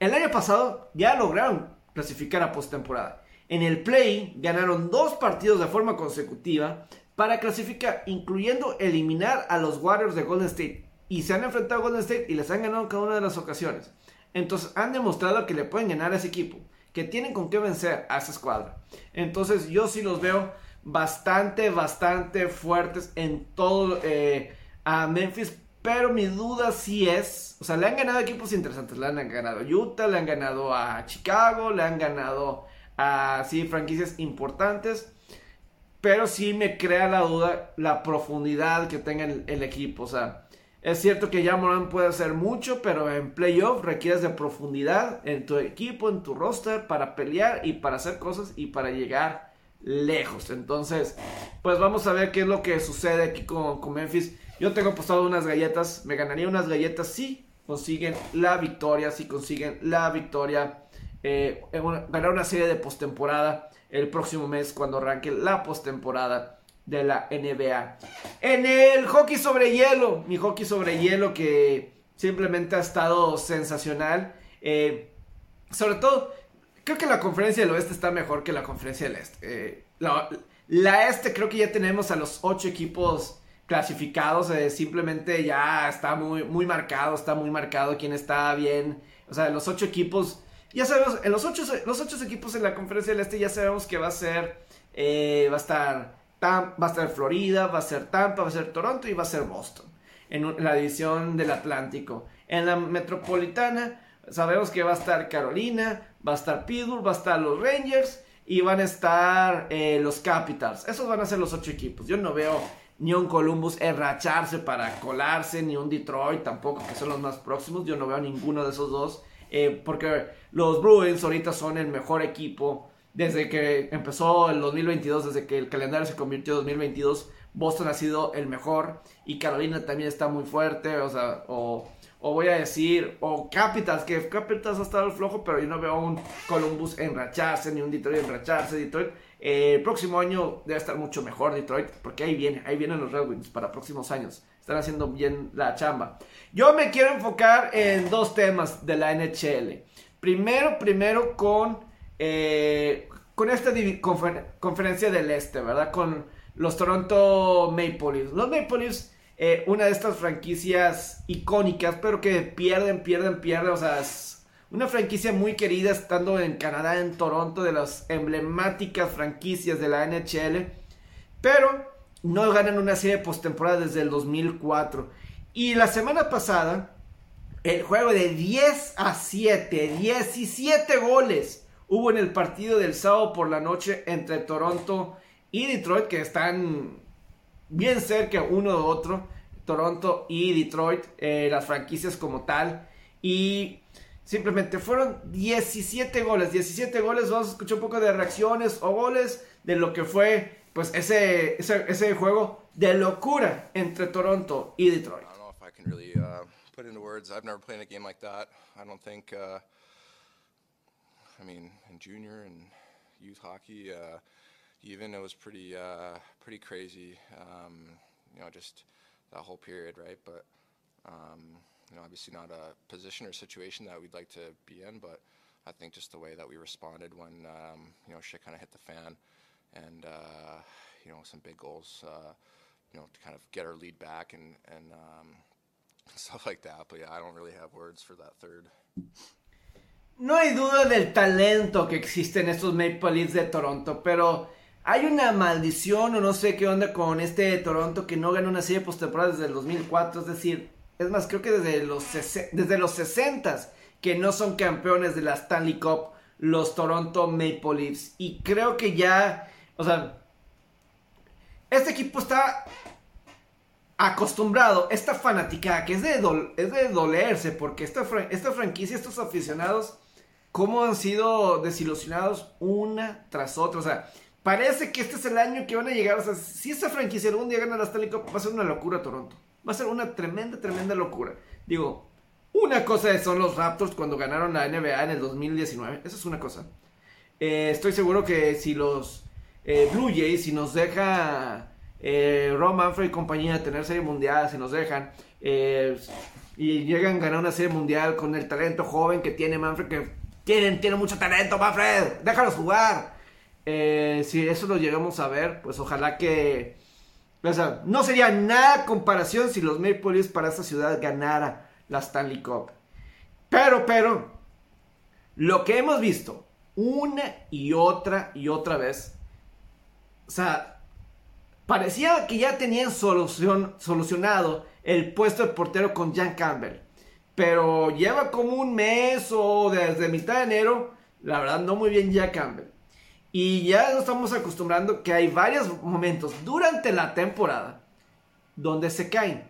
El año pasado ya lograron clasificar a postemporada. En el play ganaron dos partidos de forma consecutiva para clasificar, incluyendo eliminar a los Warriors de Golden State. Y se han enfrentado a Golden State y les han ganado cada una de las ocasiones. Entonces han demostrado que le pueden ganar a ese equipo, que tienen con qué vencer a esa escuadra. Entonces yo sí los veo bastante, bastante fuertes en todo eh, a Memphis. Pero mi duda sí es, o sea, le han ganado equipos interesantes. Le han ganado a Utah, le han ganado a Chicago, le han ganado a, sí, franquicias importantes. Pero sí me crea la duda la profundidad que tenga el, el equipo. O sea, es cierto que ya Morán puede hacer mucho, pero en playoff requieres de profundidad en tu equipo, en tu roster, para pelear y para hacer cosas y para llegar lejos. Entonces, pues vamos a ver qué es lo que sucede aquí con, Memphis. Yo tengo apostado unas galletas, me ganaría unas galletas si consiguen la victoria, si consiguen la victoria, eh, una- ganar una serie de postemporada el próximo mes cuando arranque la postemporada de la NBA. En el hockey sobre hielo, mi hockey sobre hielo que simplemente ha estado sensacional. Eh, sobre todo, creo que la conferencia del oeste está mejor que la conferencia del este. Eh, la, este creo que ya tenemos a los ocho equipos clasificados, eh, simplemente ya está muy, muy marcado, está muy marcado quién está bien. O sea, los ocho equipos, ya sabemos, en los ocho, los ocho equipos en la conferencia del Este ya sabemos que va a ser, va a estar Tam- va a estar Florida, va a ser Tampa, va a ser Toronto y va a ser Boston. En la división del Atlántico. En la metropolitana sabemos que va a estar Carolina, va a estar Pittsburgh, va a estar los Rangers y van a estar eh, los Capitals. Esos van a ser los ocho equipos. Yo no veo ni un Columbus enracharse para colarse, ni un Detroit tampoco, que son los más próximos. Yo no veo ninguno de esos dos. eh, porque los Bruins ahorita son el mejor equipo desde que empezó el 2022, desde que el calendario se convirtió en 2022. Boston ha sido el mejor y Carolina también está muy fuerte, o sea, o, voy a decir, o Capitals, que Capitals ha estado flojo, pero yo no veo a un Columbus enracharse, ni un Detroit enracharse. Detroit, eh, el próximo año debe estar mucho mejor Detroit, porque ahí viene, ahí vienen los Red Wings para próximos años. Están haciendo bien la chamba. Yo me quiero enfocar en dos temas de la NHL. Primero, primero con, eh, con esta conferencia del Este, ¿verdad? Con los Toronto Maple Leafs. Los Maple Leafs, eh, una de estas franquicias icónicas, pero que pierden, pierden, pierden. O sea, una franquicia muy querida estando en Canadá, en Toronto, de las emblemáticas franquicias de la NHL. Pero no ganan una serie postemporada desde el 2004. Y la semana pasada, el juego de 10 a 7, 17 goles hubo en el partido del sábado por la noche entre Toronto y Detroit, que están bien cerca uno de otro. Toronto y Detroit, eh, las franquicias como tal. Y simplemente fueron 17 goles. 17 goles, vamos a escuchar un poco de reacciones o goles de lo que fue pues ese, ese, ese juego de locura entre Toronto y Detroit. I don't know if I can really uh, put into words. I've never played a game like that. I don't think. Uh, I mean, in junior and youth hockey, uh, even it was pretty uh, pretty crazy. Um, you know, just that whole period, right? But um, you know, obviously not a position or situation that we'd like to be in, but I think just the way that we responded when um, you know shit kind of hit the fan, and uh, you know some big goals, uh, you know, to kind of get our lead back and and um, stuff like that. But yeah, I don't really have words for that third. No hay duda del talento que existe en estos Maple Leafs de Toronto, pero hay una maldición o no sé qué onda con este de Toronto que no gana una serie postemporada desde el 2004, es decir, es más, creo que desde los, desde los 60 que no son campeones de la Stanley Cup los Toronto Maple Leafs. Y creo que ya, o sea, este equipo está acostumbrado, esta fanática que es de, dol- es de dolerse, porque esta, esta franquicia, estos aficionados, cómo han sido desilusionados una tras otra. O sea, parece que este es el año que van a llegar. O sea, si esta franquicia algún día gana la Stanley Cup, va a ser una locura Toronto. Va a ser una tremenda, tremenda locura. Digo, una cosa son los Raptors cuando ganaron la NBA en el 2019. Esa es una cosa. Eh, estoy seguro que si los eh, Blue Jays, si nos deja eh, Ron Manfred y compañía tener serie mundial, si nos dejan y llegan a ganar una serie mundial con el talento joven que tiene Manfred, que tienen, tiene mucho talento, Manfred, déjalos jugar. Eh, si eso lo llegamos a ver, pues ojalá que. O sea, no sería nada comparación si los Maple Leafs para esta ciudad ganara la Stanley Cup. Pero, pero, lo que hemos visto una y otra y otra vez, o sea, parecía que ya tenían solucionado el puesto de portero con Jan Campbell. Pero lleva como un mes o desde mitad de enero, la verdad no muy bien Jan Campbell. Y ya nos estamos acostumbrando que hay varios momentos durante la temporada donde se caen.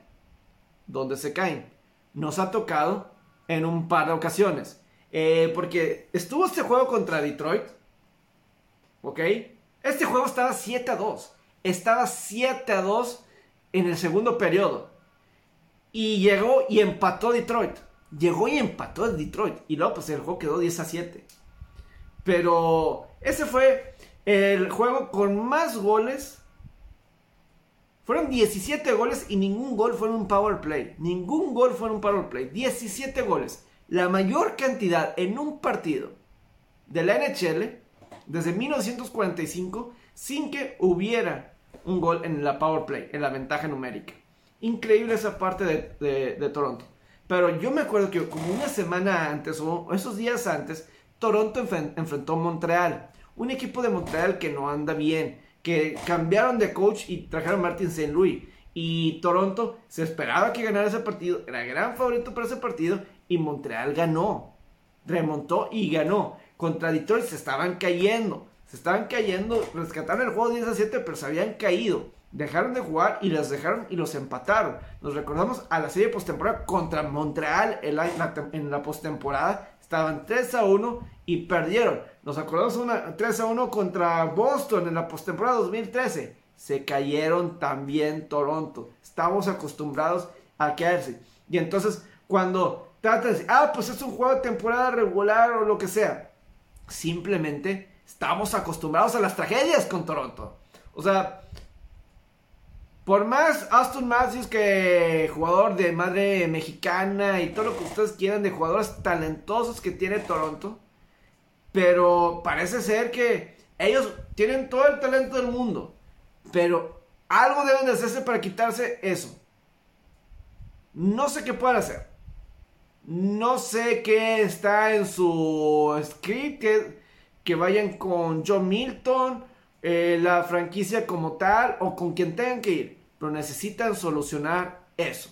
Donde se caen. Nos ha tocado en un par de ocasiones. Eh, porque estuvo este juego contra Detroit. ¿Ok? Este juego estaba 7 a 2. Estaba 7 a 2 en el segundo periodo. Y llegó y empató Detroit. Llegó y empató Detroit. Y luego pues el juego quedó 10 a 7. Pero ese fue el juego con más goles. Fueron 17 goles y ningún gol fue en un power play. Ningún gol fue en un power play. 17 goles. La mayor cantidad en un partido de la NHL desde 1945 sin que hubiera un gol en la power play, en la ventaja numérica. Increíble esa parte de, de- Toronto. Pero yo me acuerdo que como una semana antes o esos días antes, Toronto enfren- enfrentó a Montreal. Un equipo de Montreal que no anda bien, que cambiaron de coach y trajeron a Martin St. Louis. Y Toronto se esperaba que ganara ese partido, era gran favorito para ese partido y Montreal ganó. Remontó y ganó. Contra se estaban cayendo. Se estaban cayendo, rescataron el juego 10 a 7, pero se habían caído. Dejaron de jugar y los dejaron y los empataron. Nos recordamos a la serie postemporada contra Montreal en la, postemporada. Estaban 3 a 1 y perdieron. Nos acordamos una 3 a 1 contra Boston en la postemporada 2013. Se cayeron también Toronto. Estamos acostumbrados a caerse. Y entonces, cuando tratan de decir, ah, pues es un juego de temporada regular o lo que sea, simplemente estamos acostumbrados a las tragedias con Toronto. O sea, por más Aston Matthews que jugador de madre mexicana y todo lo que ustedes quieran de jugadores talentosos que tiene Toronto, pero parece ser que ellos tienen todo el talento del mundo, pero algo deben de hacerse para quitarse eso. No sé qué pueden hacer. No sé qué está en su script. Que, vayan con John Milton, eh, la franquicia como tal, o con quien tengan que ir. Necesitan solucionar eso.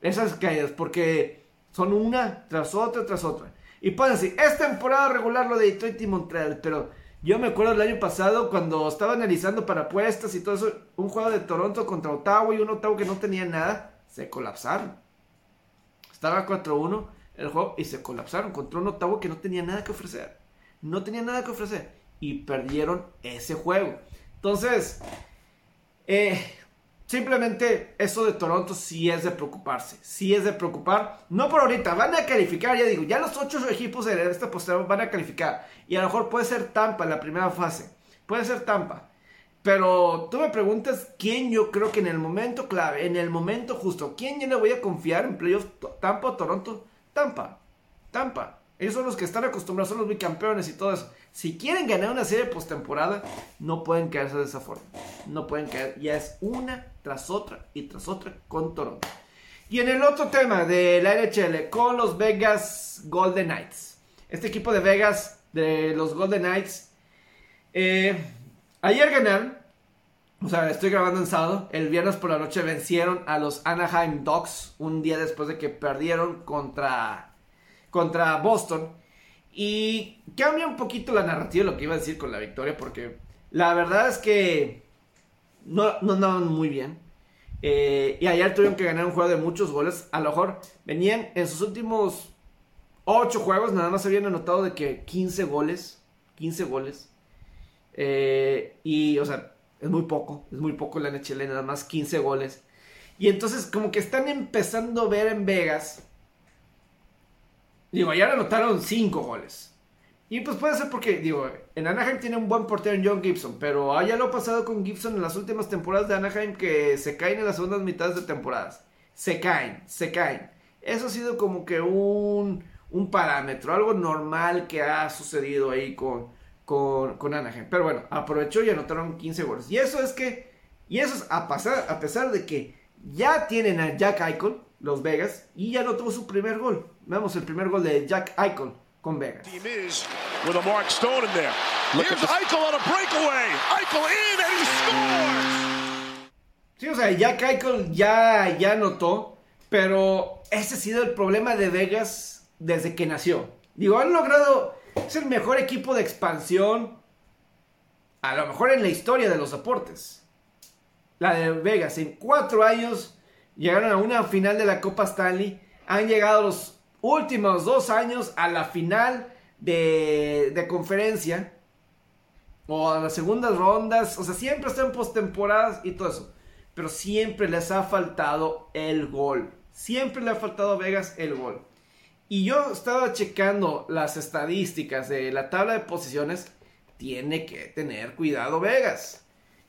Esas caídas, porque son una tras otra tras otra. Y pueden decir, es temporada regular lo de Detroit y Montreal, pero yo me acuerdo del año pasado cuando estaba analizando para apuestas y todo eso, un juego de Toronto contra Ottawa y un Ottawa que no tenía nada, se colapsaron. Estaba 4-1 el juego y se colapsaron contra un Ottawa que no tenía nada que ofrecer. No tenía nada que ofrecer. Y perdieron ese juego. Entonces, eh, simplemente eso de Toronto sí es de preocuparse. Sí es de preocupar. No por ahorita, van a calificar, ya digo, ya los ocho equipos de esta posterior van a calificar. Y a lo mejor puede ser Tampa en la primera fase. Puede ser Tampa. Pero tú me preguntas quién yo creo que en el momento clave, en el momento justo, quién yo le voy a confiar en playoffs, Tampa Toronto. Tampa, Tampa. Ellos son los que están acostumbrados, son los bicampeones y todo eso. Si quieren ganar una serie postemporada, no pueden caerse de esa forma. No pueden caer. Ya es una tras otra y tras otra con Toronto. Y en el otro tema de la NHL, con los Vegas Golden Knights. Este equipo de Vegas, de los Golden Knights, eh, ayer ganaron. O sea, estoy grabando en sábado. El viernes por la noche vencieron a los Anaheim Ducks. Un día después de que perdieron contra, contra Boston. Y cambia un poquito la narrativa de lo que iba a decir con la victoria. Porque la verdad es que no, no andaban muy bien. Eh, y ayer tuvieron que ganar un juego de muchos goles. A lo mejor venían en sus últimos 8 juegos. Nada más habían anotado de que 15 goles. 15 goles. Eh, y, o sea, es muy poco. Es muy poco la NHL, nada más 15 goles. Y entonces, como que están empezando a ver en Vegas. Digo, ayer anotaron 5 goles. Y pues puede ser porque, digo, en Anaheim tiene un buen portero en John Gibson. Pero haya lo pasado con Gibson en las últimas temporadas de Anaheim que se caen en las segundas mitades de temporadas. Se caen, se caen. Eso ha sido como que un, un parámetro, algo normal que ha sucedido ahí con, con, con Anaheim. Pero bueno, aprovechó y anotaron 15 goles. Y eso es que, y eso es a, a pesar de que ya tienen a Jack Eichel, los Vegas, y ya no tuvo su primer gol. Vemos el primer gol de Jack Eichel con Vegas. Team is with a Mark Stone in there. Here's Eichel on a breakaway. Eichel in and he scores. Sí, o sea, Jack Eichel ya, ya anotó, pero ese ha sido el problema de Vegas desde que nació. Digo, han logrado, es el mejor equipo de expansión, a lo mejor en la historia de los deportes. La de Vegas, en cuatro años llegaron a una final de la Copa Stanley, han llegado los últimos dos años a la final de, de conferencia, o a las segundas rondas, o sea, siempre están postemporadas y todo eso. Pero siempre les ha faltado el gol. Siempre le ha faltado a Vegas el gol. Y yo estaba checando las estadísticas de la tabla de posiciones. Tiene que tener cuidado Vegas.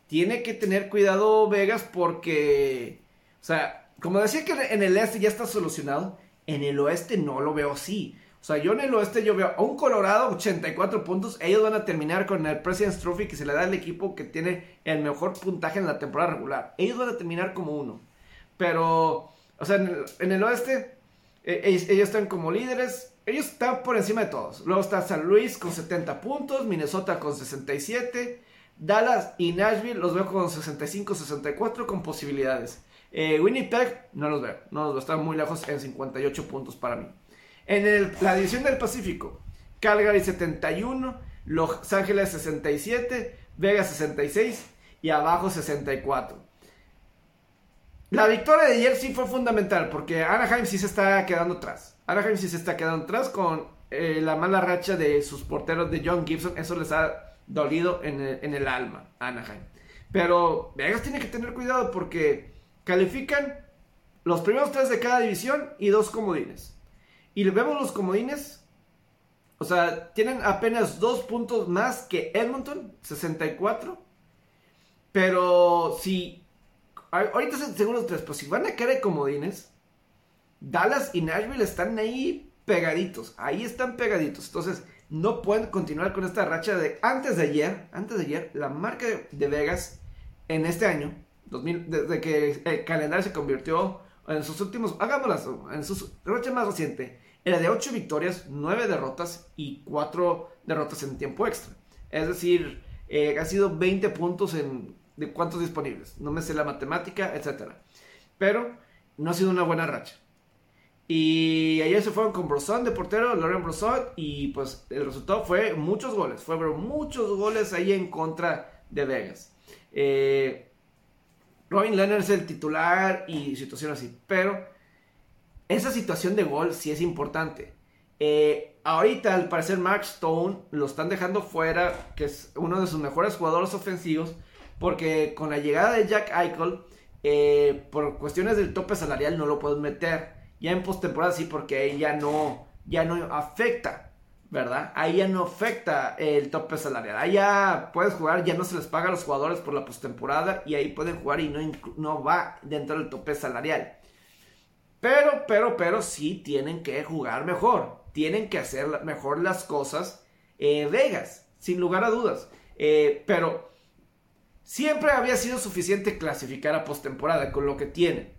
Tiene que tener cuidado Vegas porque, o sea, como decía que en el este ya está solucionado, en el oeste no lo veo así. O sea, yo en el oeste yo veo a un Colorado 84 puntos. Ellos van a terminar con el President's Trophy que se le da al equipo que tiene el mejor puntaje en la temporada regular. Ellos van a terminar como uno. Pero, o sea, en el, oeste, eh, ellos, ellos están como líderes. Ellos están por encima de todos. Luego está San Luis con 70 puntos, Minnesota con 67, Dallas y Nashville los veo con 65-64 con posibilidades. Eh, Winnipeg no los veo, no los veo, están muy lejos en 58 puntos para mí. En la división del Pacífico, Calgary 71, Los Ángeles 67, Vegas 66 y abajo 64. La victoria de ayer sí fue fundamental porque Anaheim sí se está quedando atrás. Anaheim sí se está quedando atrás con eh, la mala racha de sus porteros de John Gibson. Eso les ha dolido en el, alma Anaheim. Pero Vegas tiene que tener cuidado porque califican los primeros tres de cada división y dos comodines. Y vemos los comodines, o sea, tienen apenas dos puntos más que Edmonton, 64. Pero si, ahorita es el segundo tres, pero si van a caer comodines, Dallas y Nashville están ahí pegaditos, ahí están pegaditos. Entonces, no pueden continuar con esta racha de antes de ayer, antes de ayer, la marca de Vegas en este año, 2000, desde que el calendario se convirtió en sus últimos, hagámoslo, en su racha más reciente, era de 8 victorias, 9 derrotas y 4 derrotas en tiempo extra. Es decir, eh, ha sido 20 puntos en de cuántos disponibles. No me sé la matemática, etcétera. Pero no ha sido una buena racha. Y ayer se fueron con Brosson de portero, Loren Brosson, y pues el resultado fue muchos goles. Fueron muchos goles ahí en contra de Vegas. Eh, Robin Leonard es el titular y situación así. Pero esa situación de gol sí es importante. Eh, ahorita, al parecer, Mark Stone lo están dejando fuera, que es uno de sus mejores jugadores ofensivos, porque con la llegada de Jack Eichel, eh, por cuestiones del tope salarial no lo pueden meter. Ya en postemporada sí, porque ya no, ya no afecta, ¿verdad? Ahí ya no afecta el tope salarial. Ahí ya puedes jugar, ya no se les paga a los jugadores por la postemporada y ahí pueden jugar y no, no va dentro del tope salarial. Pero, pero, pero sí tienen que jugar mejor. Tienen que hacer mejor las cosas eh, Vegas, sin lugar a dudas. Eh, pero siempre había sido suficiente clasificar a postemporada con lo que tienen.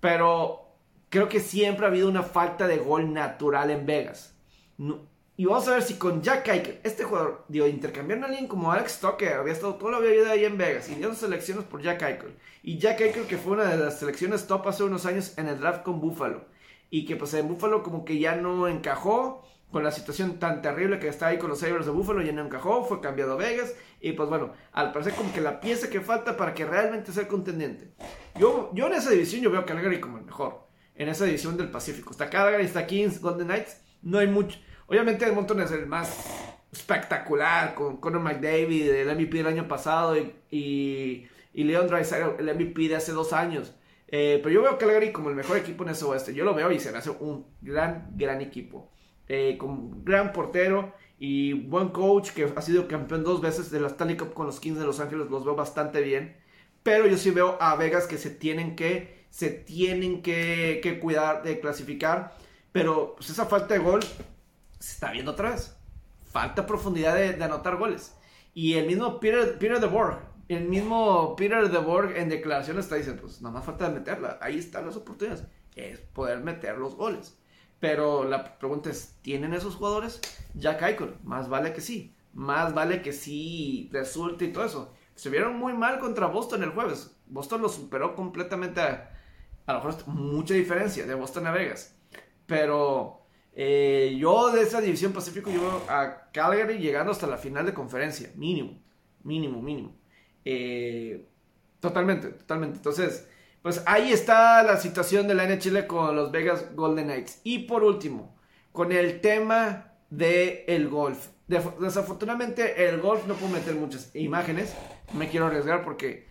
Pero creo que siempre ha habido una falta de gol natural en Vegas. No- y vamos a ver si con Jack Eichel, este jugador, digo, intercambiaron a alguien como Alex Tucker, había estado toda la vida ahí en Vegas, y dieron selecciones por Jack Eichel. Y Jack Eichel, que fue una de las selecciones top hace unos años en el draft con Buffalo. Y que pues en Buffalo como que ya no encajó con la situación tan terrible que está ahí con los Sabres de Buffalo, ya no encajó, fue cambiado a Vegas. Y pues bueno, al parecer como que la pieza que falta para que realmente sea contendiente. Yo, yo en esa división yo veo a Calgary como el mejor. En esa división del Pacífico. Está Calgary, está Kings, Golden Knights. No hay mucho. Obviamente Edmonton es el más espectacular con Conor McDavid, el MVP del año pasado y, y, y Leon Draisaitl, el MVP de hace dos años. Eh, pero yo veo a Calgary como el mejor equipo en ese oeste. Yo lo veo y se me hace un gran, gran equipo. Eh, con gran portero y buen coach que ha sido campeón dos veces de la Stanley Cup con los Kings de Los Ángeles. Los veo bastante bien. Pero yo sí veo a Vegas que se tienen que, se tienen que, que cuidar de clasificar. Pero pues, esa falta de gol se está viendo atrás. Falta profundidad de, anotar goles. Y el mismo Peter, Peter de Borg, el mismo Peter de Borg en declaraciones está diciendo, pues nada más falta de meterla. Ahí están las oportunidades. Es poder meter los goles. Pero la pregunta es, ¿tienen esos jugadores? Jack Eichel, más vale que sí. Más vale que sí resulte y todo eso. Se vieron muy mal contra Boston el jueves. Boston lo superó completamente a, a lo mejor mucha diferencia de Boston a Vegas. Pero eh, yo de esa división Pacífico veo a Calgary llegando hasta la final de conferencia. Mínimo, mínimo, mínimo. Eh, totalmente, totalmente. Entonces, pues ahí está la situación de la NHL con los Vegas Golden Knights. Y por último, con el tema del el golf. Desafortunadamente el golf no puedo meter muchas imágenes. Me quiero arriesgar porque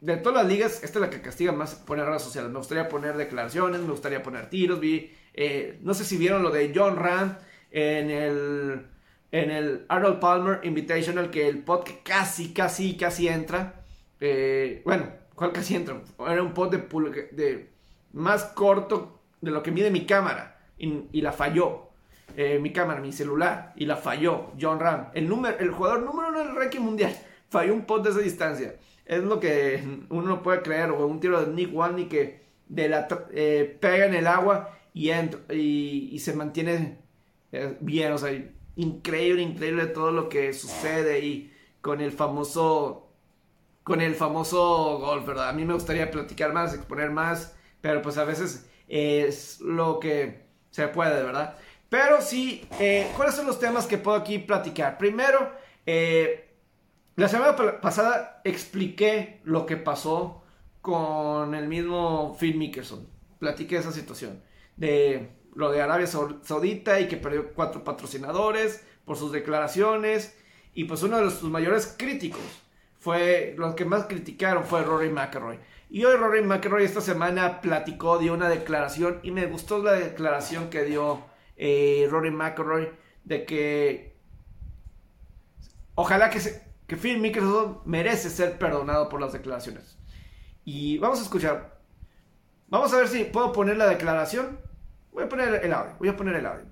de todas las ligas, esta es la que castiga más poner redes sociales. Me gustaría poner declaraciones, me gustaría poner tiros. Vi, eh, no sé si vieron lo de John Rand en el, en el Arnold Palmer Invitational, que el pod que casi, casi, casi entra. Eh, bueno, ¿cuál casi entra? Era un pod de, de más corto de lo que mide mi cámara. y, la falló. Eh, mi cámara, mi celular, y la falló. John Ram, el, número, el jugador número uno del ranking mundial, falló un pot de esa distancia. Es lo que uno no puede creer. O un tiro de Nick Walney que de la, eh, pega en el agua y, entra, y, y se mantiene eh, bien. O sea, increíble, increíble todo lo que sucede y con el famoso con el famoso golf, ¿verdad? A mí me gustaría platicar más, exponer más, pero pues a veces es lo que se puede, ¿verdad? Pero sí, eh, ¿cuáles son los temas que puedo aquí platicar? Primero, eh, la semana pasada expliqué lo que pasó con el mismo Phil Mickelson. Platiqué esa situación de lo de Arabia Saudita y que perdió cuatro patrocinadores por sus declaraciones y pues uno de sus mayores críticos fue, los que más criticaron fue Rory McIlroy. Y hoy Rory McIlroy esta semana platicó, dio una declaración y me gustó la declaración que dio eh, Rory McIlroy de que ojalá que, se, que Phil Mickelson merece ser perdonado por las declaraciones. Y vamos a escuchar. Vamos a ver si puedo poner la declaración. Voy a poner el audio. Voy a poner el audio.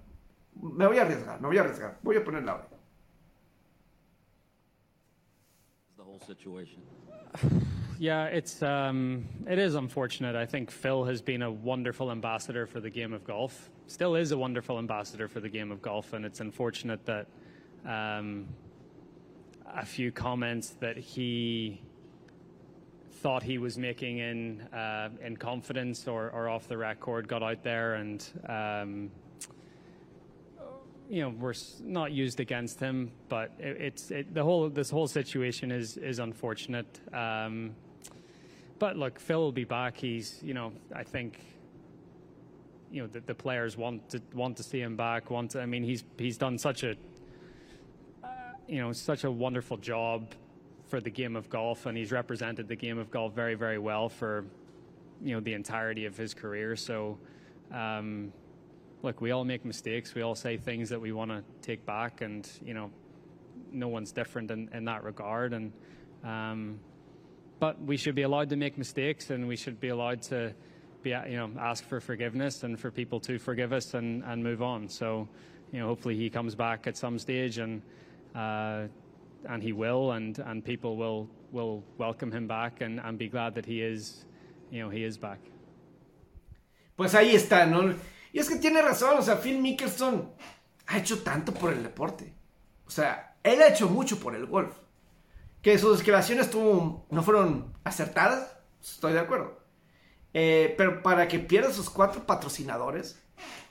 Me voy a arriesgar, me voy a arriesgar. Voy a poner el audio. situation. Yeah, it's um, it is unfortunate. I think Phil has been a wonderful ambassador for the game of golf. Still is a wonderful ambassador for the game of golf, and it's unfortunate that um, a few comments that he thought he was making in uh, in confidence or, or off the record got out there and. Um, you know, were not used against him, but it, it's it, the whole this whole situation is is unfortunate. Um, but look, Phil will be back. He's, you know, I think, you know, the, the players want to want to see him back. Want to, I mean, he's he's done such a, you know, such a wonderful job for the game of golf, and he's represented the game of golf very very well for, you know, the entirety of his career. So. Um, look, we all make mistakes. We all say things that we want to take back, and you know, no one's different in, in that regard. And um, but we should be allowed to make mistakes, and we should be allowed to be, you know, ask for forgiveness and for people to forgive us and, and move on. So, you know, hopefully he comes back at some stage, and uh, and he will, and and people will will welcome him back and, and be glad that he is, you know, he is back. Pues ahí está, ¿no? Y es que tiene razón, o sea, Phil Mickelson ha hecho tanto por el deporte. O sea, él ha hecho mucho por el golf. Que sus declaraciones no fueron acertadas, estoy de acuerdo. Eh, pero para que pierda sus cuatro patrocinadores.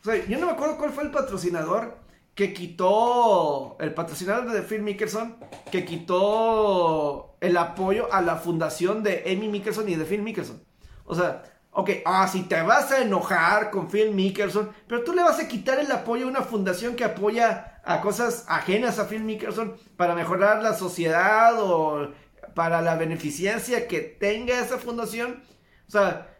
O sea, yo no me acuerdo cuál fue el patrocinador que quitó, el patrocinador de Phil Mickelson, que quitó el apoyo a la fundación de Amy Mickelson y de Phil Mickelson. O sea, Ok, ah, si te vas a enojar con Phil Mickelson, pero tú le vas a quitar el apoyo a una fundación que apoya a cosas ajenas a Phil Mickelson para mejorar la sociedad o para la beneficencia que tenga esa fundación. O sea,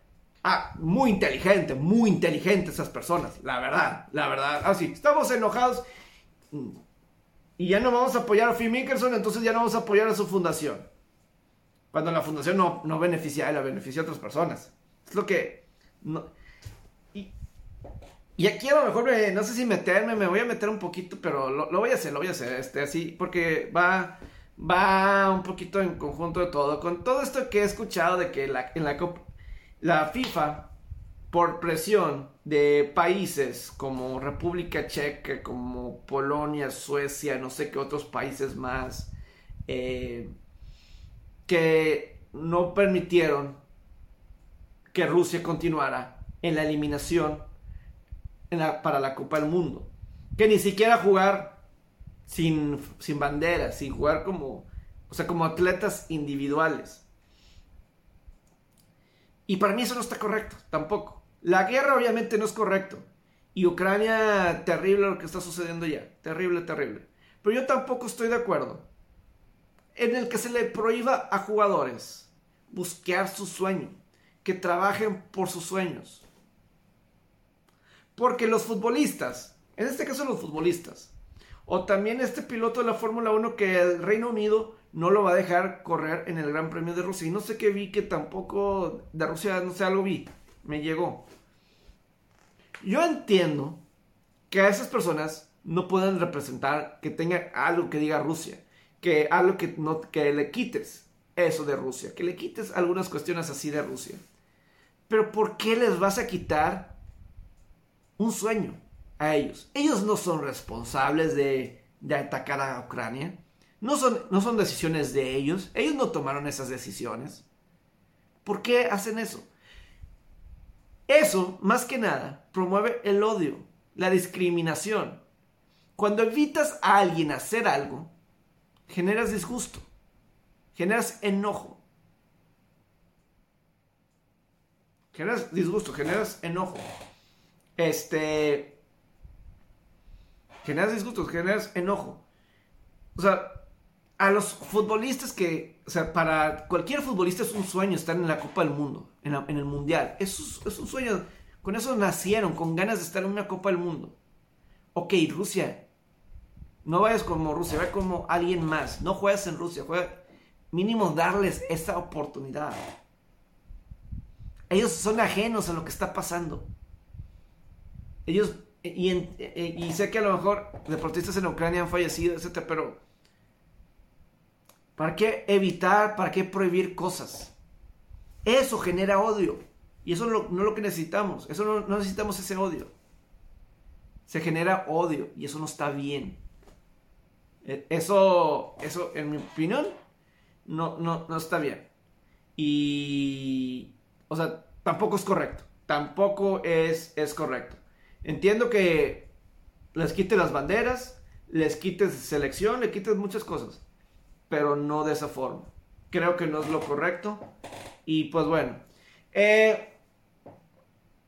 ah, muy inteligente, muy inteligente esas personas, la verdad, la verdad. Así, ah, estamos enojados y ya no vamos a apoyar a Phil Mickelson, entonces ya no vamos a apoyar a su fundación. Cuando la fundación no, no beneficia a la beneficia a otras personas. Es lo que... Y, aquí a lo mejor, no sé si meterme, me voy a meter un poquito, pero lo, voy a hacer, lo voy a hacer, este, así, porque va, va un poquito en conjunto de todo. Con todo esto que he escuchado de que en la, la FIFA, por presión de países como República Checa, como Polonia, Suecia, no sé qué otros países más, eh, que no permitieron que Rusia continuara en la eliminación para la Copa del Mundo. Que ni siquiera jugar sin, sin bandera, sin jugar como, o sea, como atletas individuales. Y para mí eso no está correcto, tampoco. La guerra obviamente no es correcto. Y Ucrania, terrible lo que está sucediendo ya. Terrible, terrible. Pero yo tampoco estoy de acuerdo en el que se le prohíba a jugadores buscar su sueño que trabajen por sus sueños. Porque los futbolistas, en este caso los futbolistas, o también este piloto de la Fórmula 1 que el Reino Unido no lo va a dejar correr en el Gran Premio de Rusia. Y no sé qué vi que tampoco de Rusia, no sé, algo vi, me llegó. Yo entiendo que a esas personas no puedan representar que tenga algo que diga Rusia, que algo que, no, que le quites eso de Rusia, que le quites algunas cuestiones así de Rusia. Pero ¿por qué les vas a quitar un sueño a ellos? Ellos no son responsables de, de atacar a Ucrania. No son, no son decisiones de ellos. Ellos no tomaron esas decisiones. ¿Por qué hacen eso? Eso, más que nada, promueve el odio, la discriminación. Cuando evitas a alguien hacer algo, generas disgusto, generas enojo. Generas disgusto, generas enojo. Este. Generas disgusto, generas enojo. O sea, a los futbolistas que, o sea, para cualquier futbolista es un sueño estar en la Copa del Mundo, en, el Mundial. Es, es un sueño, con eso nacieron, con ganas de estar en una Copa del Mundo. Ok, Rusia, no vayas como Rusia, ve como alguien más. No juegas en Rusia, juega, mínimo darles esa oportunidad. Ellos son ajenos a lo que está pasando. Ellos, y, en- y sé que a lo mejor deportistas en Ucrania han fallecido, etcétera, pero ¿para qué evitar, para qué prohibir cosas? Eso genera odio. Y eso no, es lo que necesitamos. Eso no, necesitamos ese odio. Se genera odio y eso no está bien. Eh, Eso, eso en mi opinión, no, no, no está bien. Y, o sea, tampoco es correcto. Tampoco es, es correcto. Entiendo que les quites las banderas, les quites selección, le quites muchas cosas. Pero no de esa forma. Creo que no es lo correcto. Y pues bueno. eh,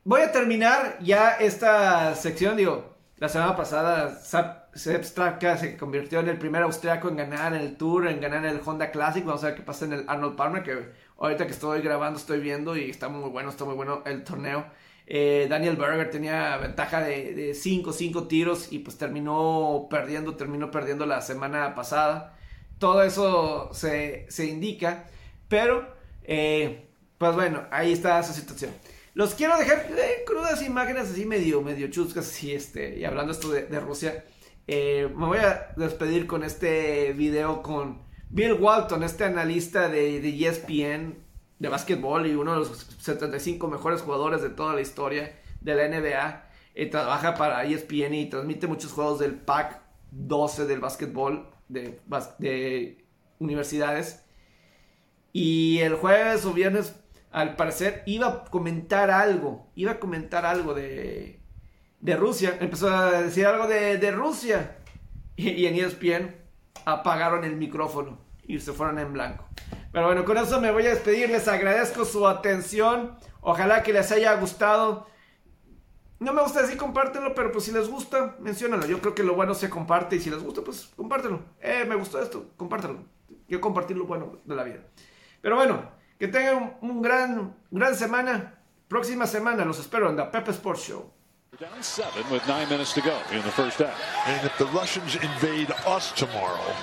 voy a terminar ya esta sección. Digo, la semana pasada Sepp Sepp Straka se convirtió en el primer austriaco en ganar el Tour, en ganar el Honda Classic. Vamos a ver qué pasa en el Arnold Palmer, que ahorita que estoy grabando estoy viendo y está muy bueno, está muy bueno el torneo. Eh, Daniel Berger tenía ventaja de 5, 5 tiros y pues terminó perdiendo, terminó perdiendo la semana pasada. Todo eso se, se indica, pero eh, pues bueno, ahí está esa situación. Los quiero dejar eh, crudas imágenes así medio, medio chuscas, así, este, y hablando esto de, de Rusia. eh, me voy a despedir con este video con Bill Walton, este analista de, de ESPN de básquetbol y uno de los 75 mejores jugadores de toda la historia de la NBA. Eh, trabaja para ESPN y transmite muchos juegos del PAC 12 del básquetbol de, universidades. Y el jueves o viernes, al parecer, iba a comentar algo. Iba a comentar algo de, de Rusia. Empezó a decir algo de, de Rusia. Y, y en ESPN apagaron el micrófono y se fueron en blanco. Pero bueno, con eso me voy a despedir. Les agradezco su atención. Ojalá que les haya gustado. No me gusta decir compártelo, pero pues si les gusta, menciónalo. Yo creo que lo bueno se comparte y si les gusta, pues compártelo. Eh, me gustó esto, compártelo. Quiero compartir lo bueno de la vida. Pero bueno, que tengan un, un gran, gran semana. Próxima semana los espero en la Pepe Sports Show. Down seven with nine minutes to go in the first half. And if the Russians invade us tomorrow,